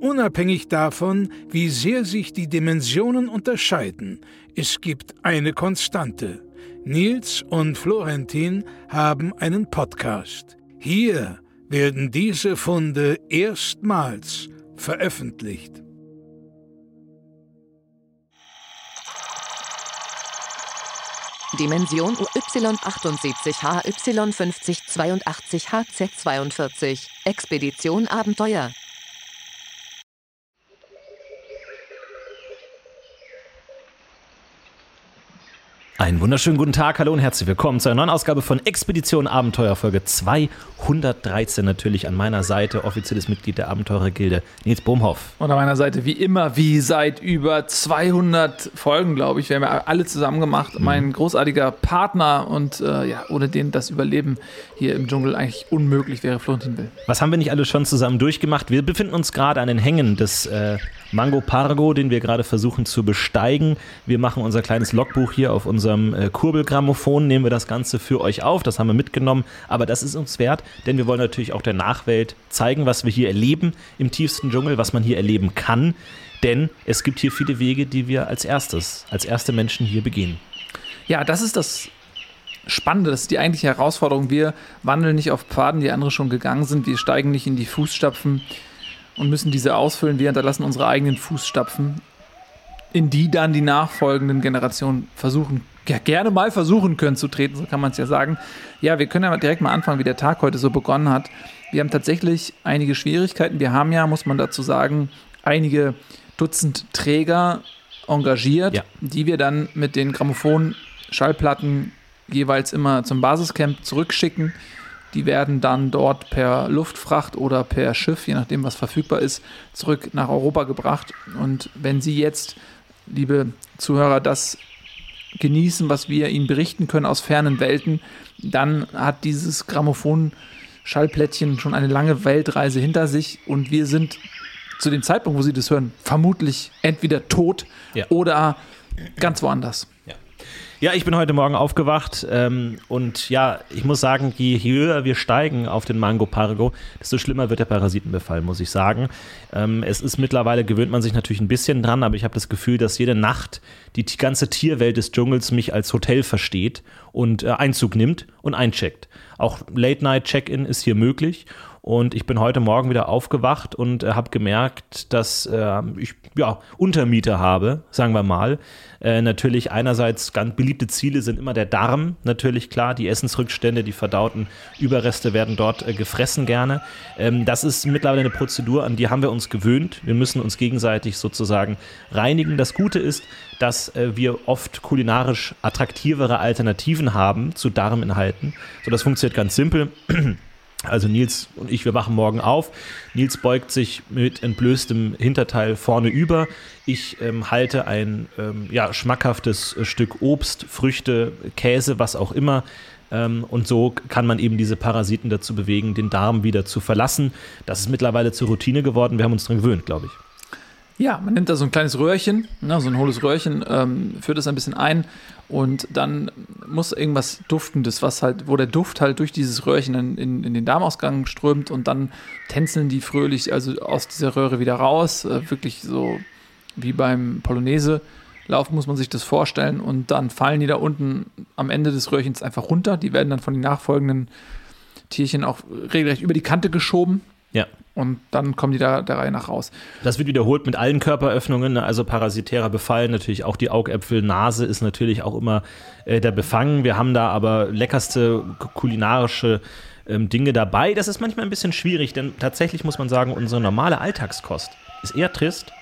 Unabhängig davon, wie sehr sich die Dimensionen unterscheiden, es gibt eine Konstante. Nils und Florentin haben einen Podcast. Hier werden diese Funde erstmals veröffentlicht. Dimension UY78 HY5082 HZ42 Expedition Abenteuer Einen wunderschönen guten Tag, hallo und herzlich willkommen zu einer neuen Ausgabe von Expedition Abenteuer, Folge 213 natürlich an meiner Seite, offizielles Mitglied der Abenteurergilde, Nils Bohmhoff. Und an meiner Seite wie immer, wie seit über 200 Folgen, glaube ich, wir haben ja alle zusammen gemacht, mhm. mein großartiger Partner und äh, ja, ohne den das Überleben hier im Dschungel eigentlich unmöglich wäre, Florentin Will. Was haben wir nicht alle schon zusammen durchgemacht? Wir befinden uns gerade an den Hängen des äh, Mango Pargo, den wir gerade versuchen zu besteigen. Wir machen unser kleines Logbuch hier auf unserem äh, Kurbelgrammophon, nehmen wir das Ganze für euch auf. Das haben wir mitgenommen, aber das ist uns wert, denn wir wollen natürlich auch der Nachwelt zeigen, was wir hier erleben im tiefsten Dschungel, was man hier erleben kann. Denn es gibt hier viele Wege, die wir als erstes, als erste Menschen hier begehen. Ja, das ist das Spannende, das ist die eigentliche Herausforderung. Wir wandeln nicht auf Pfaden, die andere schon gegangen sind. Wir steigen nicht in die Fußstapfen und müssen diese ausfüllen. Wir hinterlassen unsere eigenen Fußstapfen, in die dann die nachfolgenden Generationen versuchen, gerne mal versuchen können zu treten, so kann man es ja sagen. Ja, wir können ja direkt mal anfangen, wie der Tag heute so begonnen hat. Wir haben tatsächlich einige Schwierigkeiten. Wir haben ja, muss man dazu sagen, einige Dutzend Träger engagiert, ja. die wir dann mit den Grammophon-Schallplatten jeweils immer zum Basiscamp zurückschicken. Die werden dann dort per Luftfracht oder per Schiff, je nachdem was verfügbar ist, zurück nach Europa gebracht. Und wenn Sie jetzt, liebe Zuhörer, das genießen, was wir Ihnen berichten können aus fernen Welten, dann hat dieses Grammophon Schallplättchen schon eine lange Weltreise hinter sich und wir sind zu dem Zeitpunkt, wo Sie das hören, vermutlich entweder tot ja. oder ganz woanders. Ja. Ja, ich bin heute Morgen aufgewacht ähm, und ja, ich muss sagen, je höher wir steigen auf den Mango Pargo, desto schlimmer wird der Parasitenbefall, muss ich sagen. Ähm, es ist mittlerweile, gewöhnt man sich natürlich ein bisschen dran, aber ich habe das Gefühl, dass jede Nacht die ganze Tierwelt des Dschungels mich als Hotel versteht und äh, Einzug nimmt und eincheckt. Auch Late-Night-Check-In ist hier möglich und ich bin heute Morgen wieder aufgewacht und äh, habe gemerkt, dass äh, ich ja, Untermieter habe, sagen wir mal. Äh, natürlich einerseits ganz beliebte Ziele sind immer der Darm, natürlich klar. Die Essensrückstände, die verdauten Überreste werden dort äh, gefressen gerne. Ähm, das ist mittlerweile eine Prozedur, an die haben wir uns gewöhnt. Wir müssen uns gegenseitig sozusagen reinigen. Das Gute ist, dass äh, wir oft kulinarisch attraktivere Alternativen haben zu Darminhalten. So, das funktioniert ganz simpel. Also Nils und ich, wir wachen morgen auf. Nils beugt sich mit entblößtem Hinterteil vorne über. Ich ähm, halte ein ähm, ja, schmackhaftes äh, Stück Obst, Früchte, Käse, was auch immer. Ähm, und so kann man eben diese Parasiten dazu bewegen, den Darm wieder zu verlassen. Das ist mittlerweile zur Routine geworden. Wir haben uns daran gewöhnt, glaube ich. Ja, man nimmt da so ein kleines Röhrchen, ne, so ein hohles Röhrchen, ähm, führt das ein bisschen ein und dann muss irgendwas Duftendes, was halt, wo der Duft halt durch dieses Röhrchen in, in, in den Darmausgang strömt und dann tänzeln die fröhlich also aus dieser Röhre wieder raus. Äh, wirklich so wie beim Polonaise. Laufen muss man sich das vorstellen und dann fallen die da unten am Ende des Röhrchens einfach runter. Die werden dann von den nachfolgenden Tierchen auch regelrecht über die Kante geschoben. Ja. Und dann kommen die da der Reihe nach raus. Das wird wiederholt mit allen Körperöffnungen, ne? also parasitärer Befall, natürlich auch die Augäpfel, Nase ist natürlich auch immer äh, der Befangen. Wir haben da aber leckerste kulinarische ähm, Dinge dabei. Das ist manchmal ein bisschen schwierig, denn tatsächlich muss man sagen, unsere normale Alltagskost ist eher trist.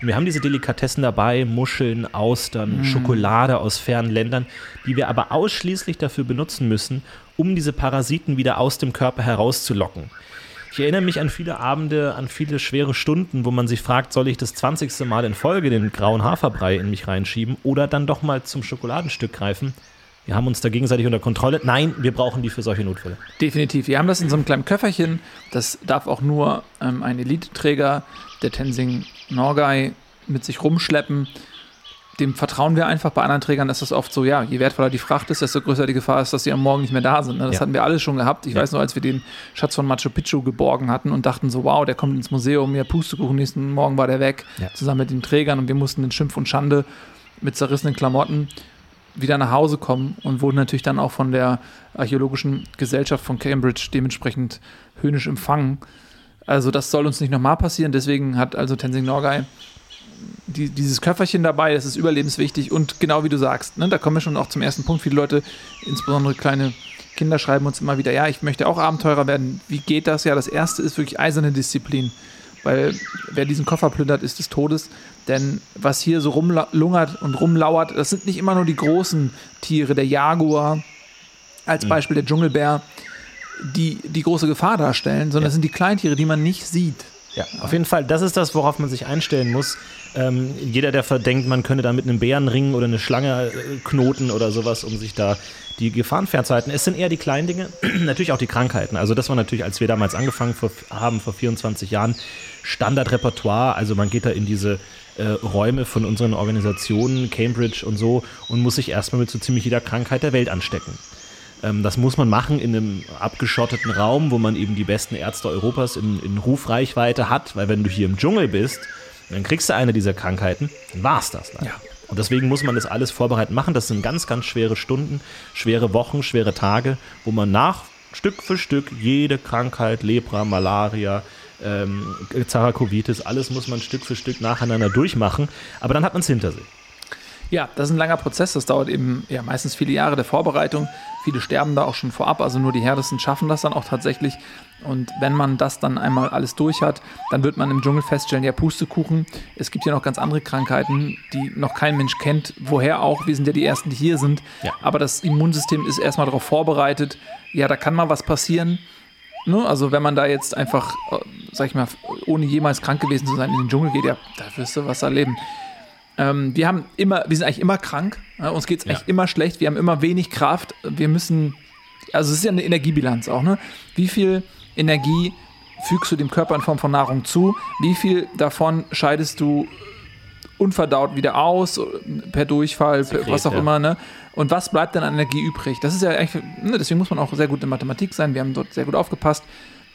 Und wir haben diese Delikatessen dabei, Muscheln, Austern, mm. Schokolade aus fernen Ländern, die wir aber ausschließlich dafür benutzen müssen, um diese Parasiten wieder aus dem Körper herauszulocken. Ich erinnere mich an viele Abende, an viele schwere Stunden, wo man sich fragt, soll ich das 20. Mal in Folge den grauen Haferbrei in mich reinschieben oder dann doch mal zum Schokoladenstück greifen? Wir haben uns da gegenseitig unter Kontrolle. Nein, wir brauchen die für solche Notfälle. Definitiv. Wir haben das in so einem kleinen Köfferchen. Das darf auch nur ähm, ein Eliteträger der Tenzing Norgay mit sich rumschleppen. Dem vertrauen wir einfach. Bei anderen Trägern ist das oft so, ja, je wertvoller die Fracht ist, desto größer die Gefahr ist, dass sie am Morgen nicht mehr da sind. Ne? Das Ja. hatten wir alles schon gehabt. Ich Ja. weiß noch, als wir den Schatz von Machu Picchu geborgen hatten und dachten so, wow, der kommt ins Museum, ja, Pustekuchen, nächsten Morgen war der weg, Ja. zusammen mit den Trägern und wir mussten in Schimpf und Schande mit zerrissenen Klamotten wieder nach Hause kommen und wurden natürlich dann auch von der Archäologischen Gesellschaft von Cambridge dementsprechend höhnisch empfangen. Also das soll uns nicht nochmal passieren, deswegen hat also Tenzing Norgay die, dieses Köfferchen dabei, das ist überlebenswichtig und genau wie du sagst, ne, da kommen wir schon auch zum ersten Punkt. Viele Leute, insbesondere kleine Kinder, schreiben uns immer wieder, ja, ich möchte auch Abenteurer werden. Wie geht das? Ja, das erste ist wirklich eiserne Disziplin, weil wer diesen Koffer plündert, ist des Todes. Denn was hier so rumlungert und rumlauert, das sind nicht immer nur die großen Tiere, der Jaguar, als Beispiel der Dschungelbär, die die große Gefahr darstellen, sondern das sind die Kleintiere, die man nicht sieht. Ja, auf jeden Fall. Das ist das, worauf man sich einstellen muss. Ähm, jeder, der verdenkt, man könnte da mit einem Bärenring oder eine Schlange äh, knoten oder sowas, um sich da die Gefahren fernzuhalten. Es sind eher die kleinen Dinge, natürlich auch die Krankheiten. Also das war natürlich, als wir damals angefangen vor, haben, vor 24 Jahren, Standardrepertoire. Also man geht da in diese äh, Räume von unseren Organisationen, Cambridge und so, und muss sich erstmal mit so ziemlich jeder Krankheit der Welt anstecken. Ähm, das muss man machen in einem abgeschotteten Raum, wo man eben die besten Ärzte Europas in, in Rufreichweite hat, weil wenn du hier im Dschungel bist, dann kriegst du eine dieser Krankheiten, dann war's das. Leider. Ja. Und deswegen muss man das alles vorbereiten machen. Das sind ganz, ganz schwere Stunden, schwere Wochen, schwere Tage, wo man nach Stück für Stück jede Krankheit, Lepra, Malaria, ähm, Zarakovitis, alles muss man Stück für Stück nacheinander durchmachen. Aber dann hat man es hinter sich. Ja, das ist ein langer Prozess. Das dauert eben ja, meistens viele Jahre der Vorbereitung. Viele sterben da auch schon vorab. Also nur die Härtesten schaffen das dann auch tatsächlich. Und wenn man das dann einmal alles durch hat, dann wird man im Dschungel feststellen, ja, Pustekuchen. Es gibt ja noch ganz andere Krankheiten, die noch kein Mensch kennt. Woher auch? Wir sind ja die Ersten, die hier sind. Ja. Aber das Immunsystem ist erstmal darauf vorbereitet. Ja, da kann mal was passieren. Ne? Also wenn man da jetzt einfach, äh, sag ich mal, ohne jemals krank gewesen zu sein, in den Dschungel geht, ja, da wirst du was erleben. Ähm, wir haben immer, wir sind eigentlich immer krank. Ja, uns geht es Ja. eigentlich immer schlecht. Wir haben immer wenig Kraft. Wir müssen, also es ist ja eine Energiebilanz auch, ne? Wie viel Energie fügst du dem Körper in Form von Nahrung zu? Wie viel davon scheidest du unverdaut wieder aus, per Durchfall, Sekret, was auch ja. immer, ne? Und was bleibt dann an Energie übrig? Das ist ja eigentlich, ne, deswegen muss man auch sehr gut in Mathematik sein. Wir haben dort sehr gut aufgepasst,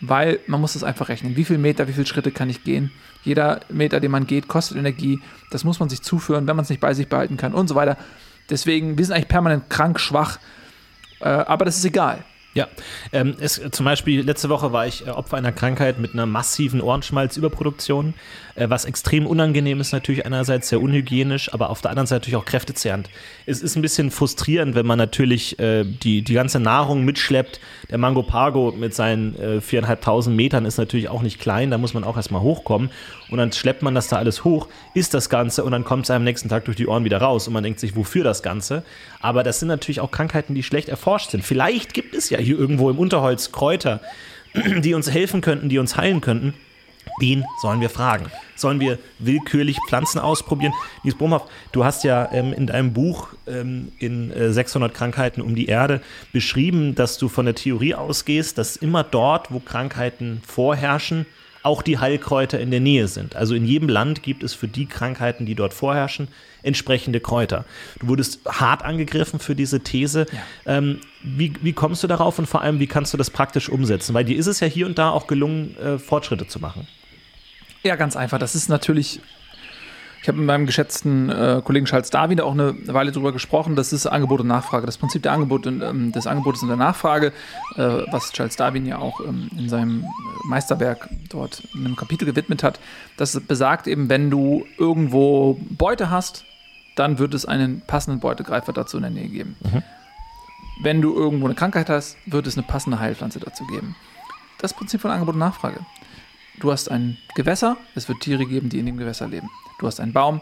weil man muss das einfach rechnen. Wie viel Meter, wie viele Schritte kann ich gehen? Jeder Meter, den man geht, kostet Energie. Das muss man sich zuführen, wenn man es nicht bei sich behalten kann und so weiter. Deswegen, wir sind eigentlich permanent krank, schwach, äh, aber das ist egal. Ja, ähm, es, zum Beispiel letzte Woche war ich äh, Opfer einer Krankheit mit einer massiven Ohrenschmalzüberproduktion, äh, was extrem unangenehm ist, natürlich einerseits sehr unhygienisch, aber auf der anderen Seite natürlich auch kräftezehrend. Es ist ein bisschen frustrierend, wenn man natürlich äh, die, die ganze Nahrung mitschleppt. Der Mango Pargo mit seinen äh, 4.500 Metern ist natürlich auch nicht klein, da muss man auch erstmal hochkommen und dann schleppt man das da alles hoch, isst das Ganze und dann kommt es am nächsten Tag durch die Ohren wieder raus und man denkt sich, wofür das Ganze? Aber das sind natürlich auch Krankheiten, die schlecht erforscht sind. Vielleicht gibt es ja hier irgendwo im Unterholz Kräuter, die uns helfen könnten, die uns heilen könnten. Wen sollen wir fragen? Sollen wir willkürlich Pflanzen ausprobieren? Nies Brumhoff, du hast ja ähm, in deinem Buch ähm, in äh, 600 Krankheiten um die Erde beschrieben, dass du von der Theorie ausgehst, dass immer dort, wo Krankheiten vorherrschen, auch die Heilkräuter in der Nähe sind. Also in jedem Land gibt es für die Krankheiten, die dort vorherrschen, entsprechende Kräuter. Du wurdest hart angegriffen für diese These. Ähm, wie, wie kommst du darauf und vor allem, wie kannst du das praktisch umsetzen? Weil dir ist es ja hier und da auch gelungen, äh, Fortschritte zu machen. Ja, ganz einfach. Das ist natürlich. Ich habe mit meinem geschätzten äh, Kollegen Charles Darwin auch eine Weile drüber gesprochen. Das ist Angebot und Nachfrage. Das Prinzip der Angebot und, ähm, des Angebotes und der Nachfrage, äh, was Charles Darwin ja auch ähm, in seinem Meisterwerk dort in einem Kapitel gewidmet hat. Das besagt eben, wenn du irgendwo Beute hast, dann wird es einen passenden Beutegreifer dazu in der Nähe geben. Wenn du irgendwo eine Krankheit hast, wird es eine passende Heilpflanze dazu geben. Das Prinzip von Angebot und Nachfrage. Du hast ein Gewässer, es wird Tiere geben, die in dem Gewässer leben. Du hast einen Baum,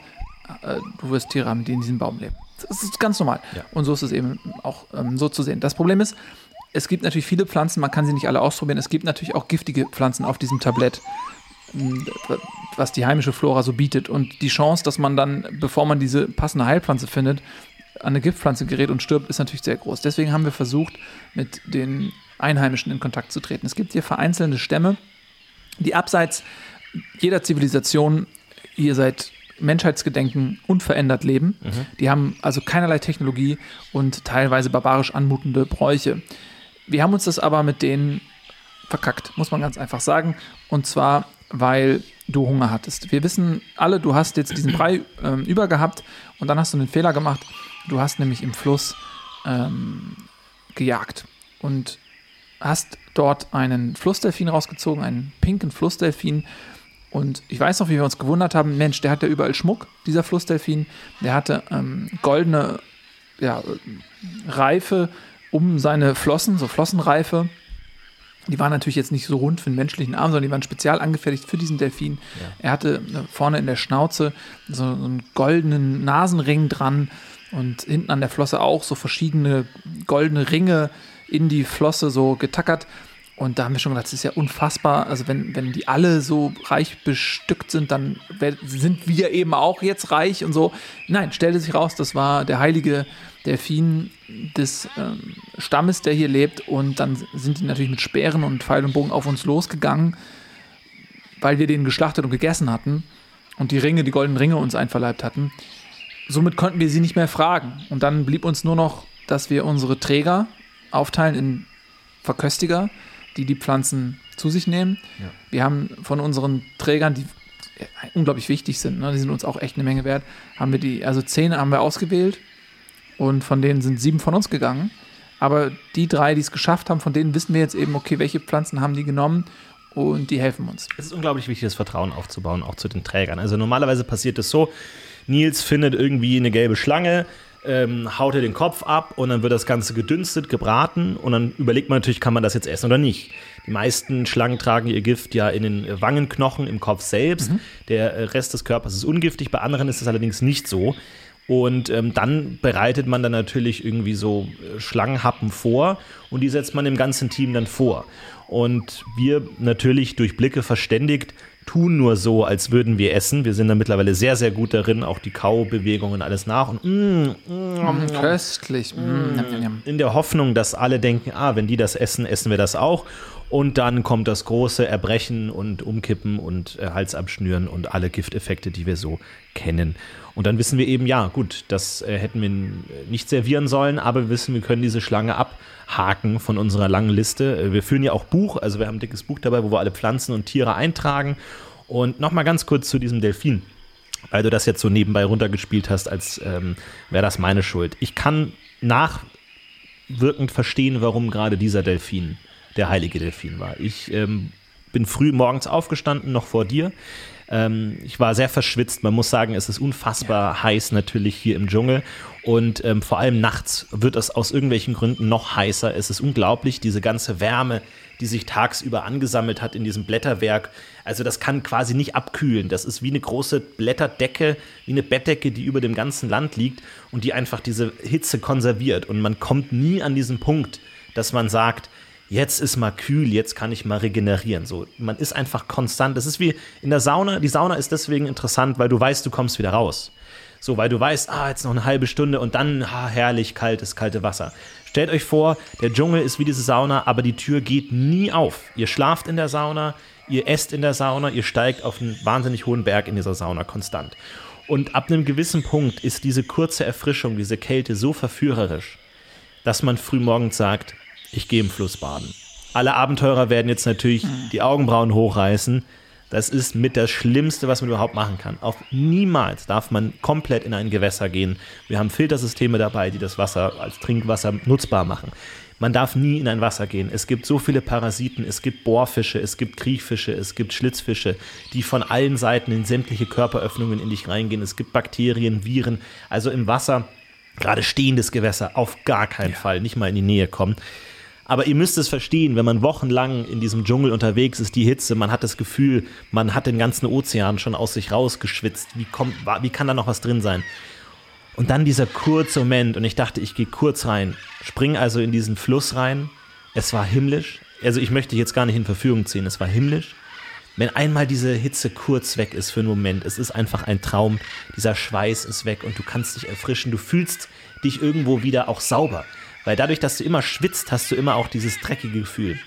äh, du wirst Tiere haben, die in diesem Baum leben. Das ist ganz normal. Ja. Und so ist es eben auch ähm, so zu sehen. Das Problem ist, es gibt natürlich viele Pflanzen, man kann sie nicht alle ausprobieren. Es gibt natürlich auch giftige Pflanzen auf diesem Tablett, was die heimische Flora so bietet. Und die Chance, dass man dann, bevor man diese passende Heilpflanze findet, an eine Giftpflanze gerät und stirbt, ist natürlich sehr groß. Deswegen haben wir versucht, mit den Einheimischen in Kontakt zu treten. Es gibt hier vereinzelte Stämme, die abseits jeder Zivilisation hier seit Menschheitsgedenken unverändert leben. Die haben also keinerlei Technologie und teilweise barbarisch anmutende Bräuche. Wir haben uns das aber mit denen verkackt, muss man ganz einfach sagen. Und zwar, weil du Hunger hattest. Wir wissen alle, du hast jetzt diesen Brei ähm, übergehabt und dann hast du einen Fehler gemacht. Du hast nämlich im Fluss ähm, gejagt und hast dort einen Flussdelfin rausgezogen, einen pinken Flussdelfin. Und ich weiß noch, wie wir uns gewundert haben, Mensch, der hat ja überall Schmuck, dieser Flussdelfin. Der hatte ähm, goldene ja, Reife um seine Flossen, so Flossenreife. Die waren natürlich jetzt nicht so rund für den menschlichen Arm, sondern die waren spezial angefertigt für diesen Delfin. Er hatte äh, vorne in der Schnauze so einen goldenen Nasenring dran und hinten an der Flosse auch so verschiedene goldene Ringe in die Flosse so getackert. Und da haben wir schon gedacht, das ist ja unfassbar. Also wenn, wenn die alle so reich bestückt sind, dann sind wir eben auch jetzt reich und so. Nein, stellte sich raus, das war der heilige Delfin des ähm, Stammes, der hier lebt. Und dann sind die natürlich mit Speeren und Pfeil und Bogen auf uns losgegangen, weil wir den geschlachtet und gegessen hatten und die Ringe, die goldenen Ringe uns einverleibt hatten. Somit konnten wir sie nicht mehr fragen. Und dann blieb uns nur noch, dass wir unsere Träger aufteilen in Verköstiger, die die Pflanzen zu sich nehmen. Ja. Wir haben von unseren Trägern, die unglaublich wichtig sind, ne, die sind uns auch echt eine Menge wert, haben wir die, also zehn haben wir ausgewählt und von denen sind sieben von uns gegangen. Aber die drei, die es geschafft haben, von denen wissen wir jetzt eben, okay, welche Pflanzen haben die genommen und die helfen uns. Es ist unglaublich wichtig, das Vertrauen aufzubauen, auch zu den Trägern. Also normalerweise passiert es so, Nils findet irgendwie eine gelbe Schlange, ähm, haut er den Kopf ab und dann wird das Ganze gedünstet, gebraten und dann überlegt man natürlich, kann man das jetzt essen oder nicht. Die meisten Schlangen tragen ihr Gift ja in den Wangenknochen, im Kopf selbst. Der äh, Rest des Körpers ist ungiftig, bei anderen ist es allerdings nicht so. Und ähm, dann bereitet man dann natürlich irgendwie so äh, Schlangenhappen vor und die setzt man dem ganzen Team dann vor. Und wir natürlich durch Blicke verständigt tun nur so, als würden wir essen. Wir sind da mittlerweile sehr, sehr gut darin, auch die Kaubewegungen alles nach und mm, mm, Köstlich. Mm, njam, njam. in der Hoffnung, dass alle denken, ah, wenn die das essen, essen wir das auch. Und dann kommt das große Erbrechen und Umkippen und äh, Hals abschnüren und alle Gifteffekte, die wir so kennen. Und dann wissen wir eben, ja, gut, das äh, hätten wir n- nicht servieren sollen, aber wir wissen, wir können diese Schlange abhaken von unserer langen Liste. Äh, Wir führen ja auch Buch, also wir haben ein dickes Buch dabei, wo wir alle Pflanzen und Tiere eintragen. Und nochmal ganz kurz zu diesem Delfin weil du das jetzt so nebenbei runtergespielt hast, als ähm, wäre das meine Schuld. Ich kann nachwirkend verstehen, warum gerade dieser Delfin der heilige Delfin war. Ich ähm, bin früh morgens aufgestanden, noch vor dir. Ähm, ich war sehr verschwitzt. Man muss sagen, es ist unfassbar heiß natürlich hier im Dschungel. Und ähm, vor allem nachts wird es aus irgendwelchen Gründen noch heißer. Es ist unglaublich, diese ganze Wärme, die sich tagsüber angesammelt hat in diesem Blätterwerk. Also das kann quasi nicht abkühlen. Das ist wie eine große Blätterdecke, wie eine Bettdecke, die über dem ganzen Land liegt und die einfach diese Hitze konserviert. Und man kommt nie an diesen Punkt, dass man sagt, jetzt ist mal kühl, jetzt kann ich mal regenerieren. So, man ist einfach konstant. Das ist wie in der Sauna. Die Sauna ist deswegen interessant, weil du weißt, du kommst wieder raus. So, weil du weißt, ah, jetzt noch eine halbe Stunde und dann, ah, herrlich, kaltes, kalte Wasser. Stellt euch vor, der Dschungel ist wie diese Sauna, aber die Tür geht nie auf. Ihr schlaft in der Sauna, ihr esst in der Sauna, ihr steigt auf einen wahnsinnig hohen Berg in dieser Sauna konstant. Und ab einem gewissen Punkt ist diese kurze Erfrischung, diese Kälte so verführerisch, dass man frühmorgens sagt, ich gehe im Fluss baden. Alle Abenteurer werden jetzt natürlich die Augenbrauen hochreißen. Das ist mit das Schlimmste, was man überhaupt machen kann. Auf niemals darf man komplett in ein Gewässer gehen. Wir haben Filtersysteme dabei, die das Wasser als Trinkwasser nutzbar machen. Man darf nie in ein Wasser gehen. Es gibt so viele Parasiten, es gibt Bohrfische, es gibt Kriechfische, es gibt Schlitzfische, die von allen Seiten in sämtliche Körperöffnungen in dich reingehen. Es gibt Bakterien, Viren. Also im Wasser, gerade stehendes Gewässer, auf gar keinen Fall nicht mal in die Nähe kommen. Aber ihr müsst es verstehen, wenn man wochenlang in diesem Dschungel unterwegs ist, die Hitze, man hat das Gefühl, man hat den ganzen Ozean schon aus sich rausgeschwitzt. Wie, kommt, wie kann da noch was drin sein? Und dann dieser kurze Moment und ich dachte, ich gehe kurz rein, spring also in diesen Fluss rein Es war himmlisch. Also ich möchte jetzt gar nicht in Verfügung ziehen. Es war himmlisch. Wenn einmal diese Hitze kurz weg ist für einen Moment, es ist einfach ein Traum. Dieser Schweiß ist weg und du kannst dich erfrischen. Du fühlst dich irgendwo wieder auch sauber. Weil dadurch, dass du immer schwitzt, hast du immer auch dieses dreckige Gefühl.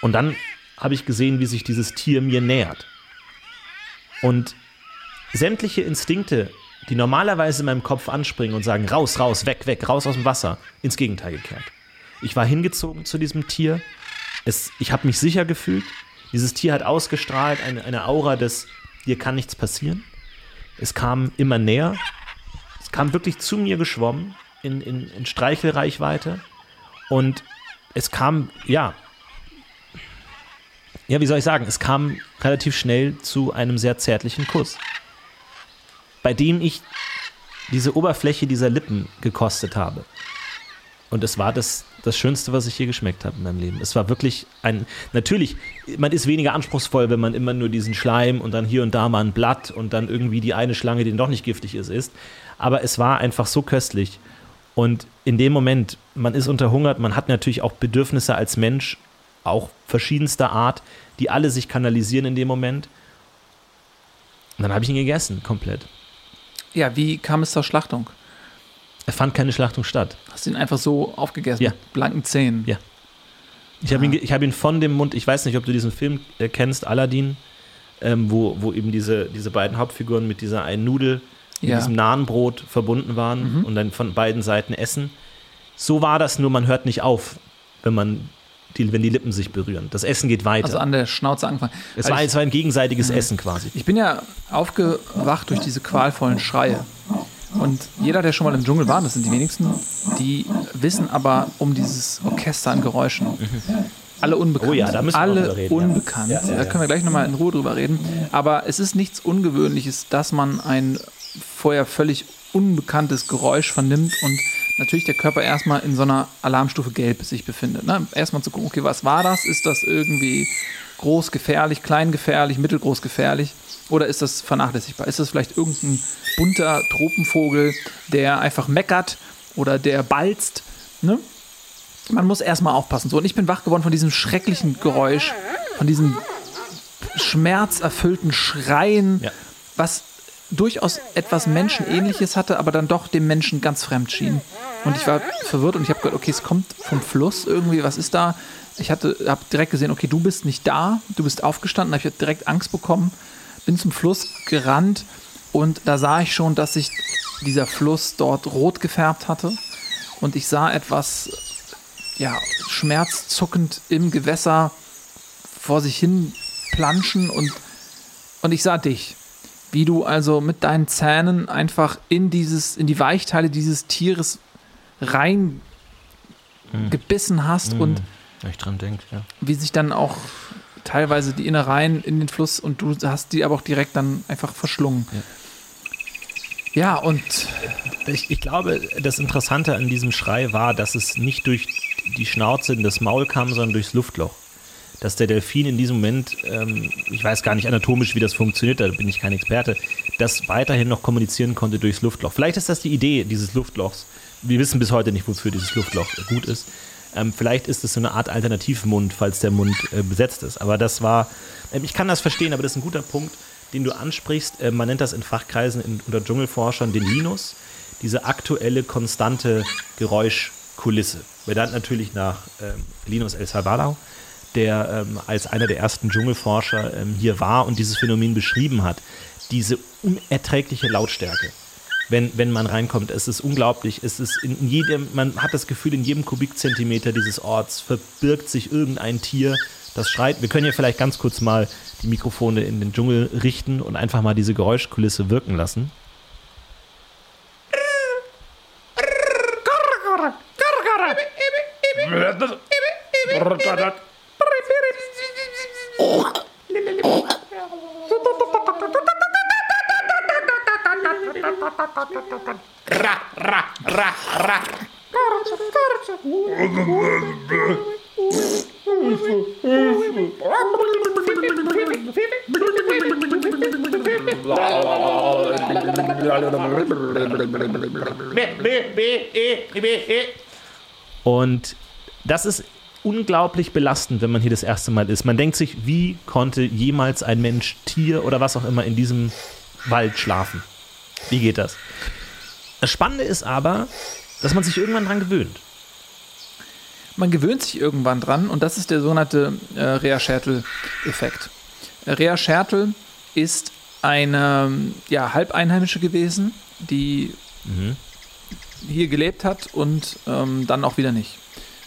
Und dann habe ich gesehen, wie sich dieses Tier mir nähert. Und sämtliche Instinkte, die normalerweise in meinem Kopf anspringen und sagen, raus, raus, weg, weg, raus aus dem Wasser, ins Gegenteil gekehrt. Ich war hingezogen zu diesem Tier. Es, ich habe mich sicher gefühlt. Dieses Tier hat ausgestrahlt, eine, eine Aura des, hier kann nichts passieren. Es kam immer näher. Es kam wirklich zu mir geschwommen, in, in, in Streichelreichweite. Und es kam, ja, ja, wie soll ich sagen, es kam relativ schnell zu einem sehr zärtlichen Kuss, bei dem ich diese Oberfläche dieser Lippen gekostet habe. Und es war das, das Schönste, was ich je geschmeckt habe in meinem Leben. Es war wirklich ein. Natürlich, man ist weniger anspruchsvoll, wenn man immer nur diesen Schleim und dann hier und da mal ein Blatt und dann irgendwie die eine Schlange, die doch nicht giftig ist, isst. Aber es war einfach so köstlich. Und in dem Moment, man ist unterhungert, man hat natürlich auch Bedürfnisse als Mensch, auch verschiedenster Art, die alle sich kanalisieren in dem Moment. Und dann habe ich ihn gegessen, komplett. Ja, wie kam es zur Schlachtung? Es fand keine Schlachtung statt. Hast du ihn einfach so aufgegessen Ja. mit blanken Zähnen? Ja. Ich habe ihn, ich hab ihn von dem Mund, ich weiß nicht, ob du diesen Film äh, kennst, Aladdin, ähm, wo, wo eben diese, diese beiden Hauptfiguren mit dieser einen Nudel, mit Ja. diesem Nahenbrot verbunden waren und dann von beiden Seiten essen. So war das, nur man hört nicht auf, wenn man die, wenn die Lippen sich berühren. Das Essen geht weiter. Also an der Schnauze angefangen. es, war, ich, es war ein gegenseitiges Essen quasi. ich bin ja aufgewacht durch diese qualvollen Schreie. Und jeder, der schon mal im Dschungel war, das sind die wenigsten, die wissen aber um dieses Orchester an Geräuschen. Alle unbekannt. Oh ja, da müssen wir Alle drüber reden, ja. unbekannt. Da können wir gleich nochmal in Ruhe drüber reden. Aber es ist nichts Ungewöhnliches, dass man ein vorher völlig unbekanntes Geräusch vernimmt und natürlich der Körper erstmal in so einer Alarmstufe Gelb sich befindet. Ne? Erstmal zu gucken, okay, was war das? Ist das irgendwie groß gefährlich, klein gefährlich, mittelgroß gefährlich? Oder ist das vernachlässigbar? Ist das vielleicht irgendein bunter Tropenvogel, der einfach meckert oder der balzt? Ne? Man muss erstmal aufpassen. So, und ich bin wach geworden von diesem schrecklichen Geräusch, von diesem schmerzerfüllten Schreien, Ja. was durchaus etwas Menschenähnliches hatte, aber dann doch dem Menschen ganz fremd schien. Und ich war verwirrt und ich habe gedacht, okay, es kommt vom Fluss irgendwie, was ist da? Ich hatte, habe direkt gesehen, okay, du bist nicht da, du bist aufgestanden, habe ich direkt Angst bekommen, bin zum Fluss gerannt und da sah ich schon, dass sich dieser Fluss dort rot gefärbt hatte und ich sah etwas, ja, schmerzzuckend im Gewässer vor sich hin planschen und, und ich sah dich wie du also mit deinen Zähnen einfach in dieses, in die Weichteile dieses Tieres rein gebissen hast und Wenn ich dran denke, ja. wie sich dann auch teilweise die Innereien in den Fluss und du hast die aber auch direkt dann einfach verschlungen. Ja, und Ich, ich glaube, das Interessante an diesem Schrei war, dass es nicht durch die Schnauze in das Maul kam, sondern durchs Luftloch. Dass der Delfin in diesem Moment, ähm, ich weiß gar nicht anatomisch, wie das funktioniert, da bin ich kein Experte, das weiterhin noch kommunizieren konnte durchs Luftloch. Vielleicht ist das die Idee dieses Luftlochs. Wir wissen bis heute nicht, wofür dieses Luftloch gut ist. Ähm, vielleicht ist es so eine Art Alternativmund, falls der Mund äh, besetzt ist. Aber das war, ähm, ich kann das verstehen, aber das ist ein guter Punkt, den du ansprichst. Äh, man nennt das in Fachkreisen in, unter Dschungelforschern den Linus, diese aktuelle konstante Geräuschkulisse. Benannt natürlich nach ähm, Linus El Salvador, der ähm, als einer der ersten Dschungelforscher ähm, hier war und dieses Phänomen beschrieben hat. Diese unerträgliche Lautstärke wenn, wenn man reinkommt. Es ist unglaublich. Es ist in jedem, man hat das Gefühl, in jedem Kubikzentimeter dieses Orts verbirgt sich irgendein Tier, das schreit. Wir können ja vielleicht ganz kurz mal die Mikrofone in den Dschungel richten und einfach mal diese Geräuschkulisse wirken lassen. Das ist unglaublich belastend, wenn man hier das erste Mal ist. Man denkt sich, wie konnte jemals ein Mensch, Tier oder was auch immer in diesem Wald schlafen? Wie geht das? Das Spannende ist aber, dass man sich irgendwann dran gewöhnt. Man gewöhnt sich irgendwann dran und das ist der sogenannte äh, Rea-Schertel-Effekt. Rea Schertel ist eine ja, Halbeinheimische gewesen, die Mhm. hier gelebt hat und ähm, dann auch wieder nicht.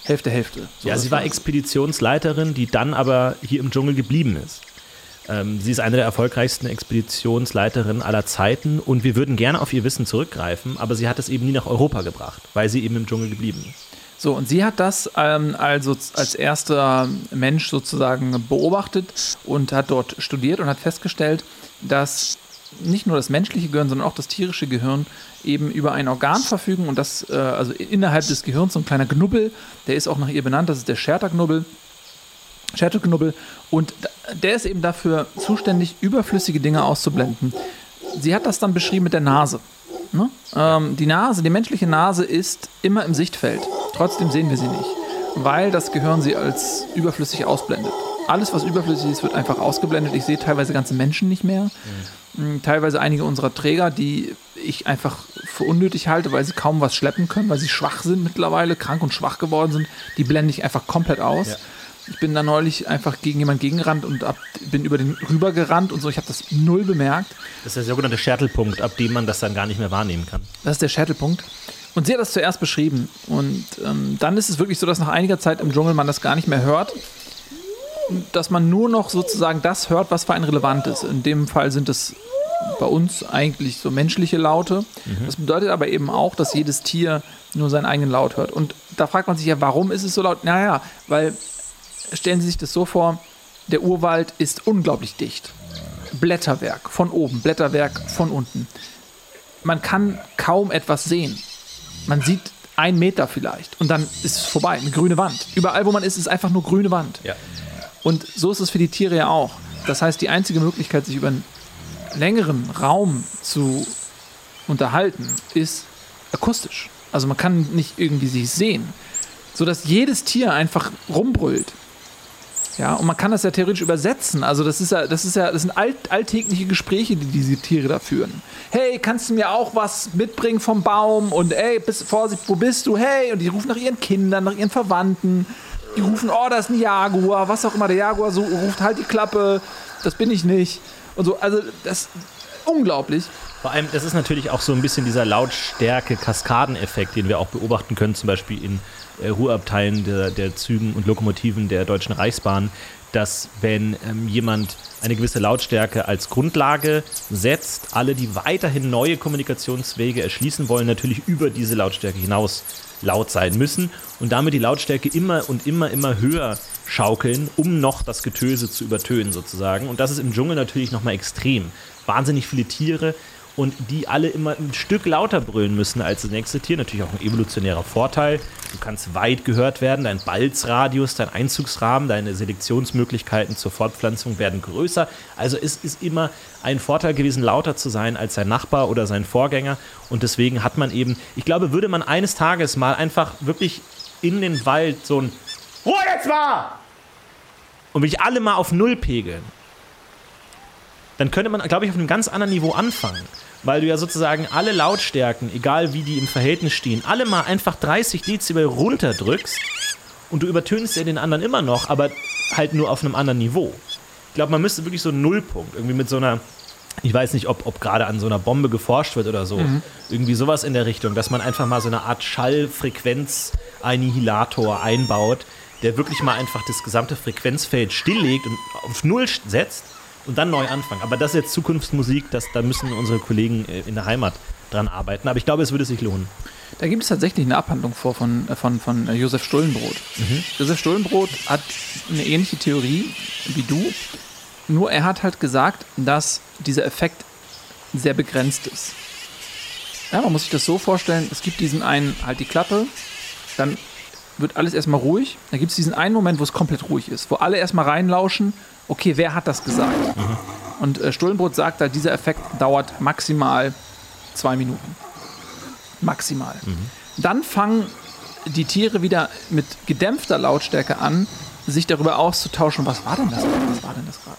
Hälfte, Hälfte. So, ja, sie war Expeditionsleiterin, die dann aber hier im Dschungel geblieben ist. Ähm, sie ist eine der erfolgreichsten Expeditionsleiterinnen aller Zeiten und wir würden gerne auf ihr Wissen zurückgreifen, aber sie hat es eben nie nach Europa gebracht, weil sie eben im Dschungel geblieben ist. So, und sie hat das ähm, also als erster Mensch sozusagen beobachtet und hat dort studiert und hat festgestellt, dass nicht nur das menschliche Gehirn, sondern auch das tierische Gehirn eben über ein Organ verfügen und das, äh, also innerhalb des Gehirns so ein kleiner Knubbel, der ist auch nach ihr benannt, das ist der Scherterknubbel. Schertelknubbel und der ist eben dafür zuständig, überflüssige Dinge auszublenden. Sie hat das dann beschrieben mit der Nase. Ne? Ähm, die Nase, die menschliche Nase ist immer im Sichtfeld. Trotzdem sehen wir sie nicht, weil das Gehirn sie als überflüssig ausblendet. Alles, was überflüssig ist, wird einfach ausgeblendet. Ich sehe teilweise ganze Menschen nicht mehr. Teilweise einige unserer Träger, die ich einfach für unnötig halte, weil sie kaum was schleppen können, weil sie schwach sind mittlerweile, krank und schwach geworden sind. Die blende ich einfach komplett aus. Ja. Ich bin da neulich einfach gegen jemanden gegengerannt und ab, bin über den rübergerannt und so. Ich habe das null bemerkt. Das ist der sogenannte Schertelpunkt, ab dem man das dann gar nicht mehr wahrnehmen kann. Das ist der Scheitelpunkt. Und sie hat das zuerst beschrieben. Und ähm, dann ist es wirklich so, dass nach einiger Zeit im Dschungel man das gar nicht mehr hört. Dass man nur noch sozusagen das hört, was für einen relevant ist. In dem Fall sind es bei uns eigentlich so menschliche Laute. Das bedeutet aber eben auch, dass jedes Tier nur seinen eigenen Laut hört. Und da fragt man sich ja, warum ist es so laut? Naja, weil stellen Sie sich das so vor, der Urwald ist unglaublich dicht. Blätterwerk von oben, Blätterwerk von unten. Man kann kaum etwas sehen. Man sieht einen Meter vielleicht und dann ist es vorbei, eine grüne Wand. Überall, wo man ist, ist einfach nur grüne Wand. Ja. Und so ist es für die Tiere ja auch. Das heißt, die einzige Möglichkeit, sich über einen längeren Raum zu unterhalten, ist akustisch. Also man kann nicht irgendwie sich sehen, sodass jedes Tier einfach rumbrüllt. Ja, und man kann das ja theoretisch übersetzen. Also das ist ja, das ist ja, das sind alt, alltägliche Gespräche, die diese Tiere da führen. Hey, kannst du mir auch was mitbringen vom Baum? Und ey, bist, Vorsicht, wo bist du? Hey, und die rufen nach ihren Kindern, nach ihren Verwandten. Die rufen, oh, da ist ein Jaguar, was auch immer. Der Jaguar so ruft, halt die Klappe, das bin ich nicht. Und so, also das ist unglaublich. Vor allem, das ist natürlich auch so ein bisschen dieser Lautstärke-Kaskadeneffekt, den wir auch beobachten können, zum Beispiel in äh, Ruheabteilen der, der Zügen und Lokomotiven der Deutschen Reichsbahn, dass wenn ähm, jemand eine gewisse Lautstärke als Grundlage setzt, alle, die weiterhin neue Kommunikationswege erschließen wollen, natürlich über diese Lautstärke hinaus laut sein müssen und damit die Lautstärke immer und immer, immer höher schaukeln, um noch das Getöse zu übertönen sozusagen. Und das ist im Dschungel natürlich nochmal extrem. Wahnsinnig viele Tiere und die alle immer ein Stück lauter brüllen müssen als das nächste Tier. Natürlich auch ein evolutionärer Vorteil. Du kannst weit gehört werden, dein Balzradius, dein Einzugsrahmen, deine Selektionsmöglichkeiten zur Fortpflanzung werden größer. Also es ist immer ein Vorteil gewesen, lauter zu sein als sein Nachbar oder sein Vorgänger. Und deswegen hat man eben, ich glaube, würde man eines Tages mal einfach wirklich in den Wald so ein Ruhe jetzt mal! Und wirklich alle mal auf Null pegeln dann könnte man, glaube ich, auf einem ganz anderen Niveau anfangen. Weil du ja sozusagen alle Lautstärken, egal wie die im Verhältnis stehen, alle mal einfach 30 Dezibel runterdrückst und du übertönst ja den anderen immer noch, aber halt nur auf einem anderen Niveau. Ich glaube, man müsste wirklich so einen Nullpunkt, irgendwie mit so einer, ich weiß nicht, ob, ob gerade an so einer Bombe geforscht wird oder so, irgendwie sowas in der Richtung, dass man einfach mal so eine Art Schallfrequenz-Annihilator einbaut, der wirklich mal einfach das gesamte Frequenzfeld stilllegt und auf Null setzt und dann neu anfangen. Aber das ist jetzt Zukunftsmusik, das, da müssen unsere Kollegen äh, in der Heimat dran arbeiten. Aber ich glaube, es würde sich lohnen. Da gibt es tatsächlich eine Abhandlung vor von, äh, von, von äh, Josef Stullenbrot. Josef Stullenbrot hat eine ähnliche Theorie wie du, nur er hat halt gesagt, dass dieser Effekt sehr begrenzt ist. Ja, man muss sich das so vorstellen, es gibt diesen einen, halt die Klappe, dann wird alles erstmal ruhig, dann gibt es diesen einen Moment, wo es komplett ruhig ist, wo alle erstmal reinlauschen, okay, wer hat das gesagt? Und äh, Stullenbrot sagt halt, dieser Effekt dauert maximal zwei Minuten. Maximal. Dann fangen die Tiere wieder mit gedämpfter Lautstärke an, sich darüber auszutauschen, was war denn das gerade, was war denn das gerade.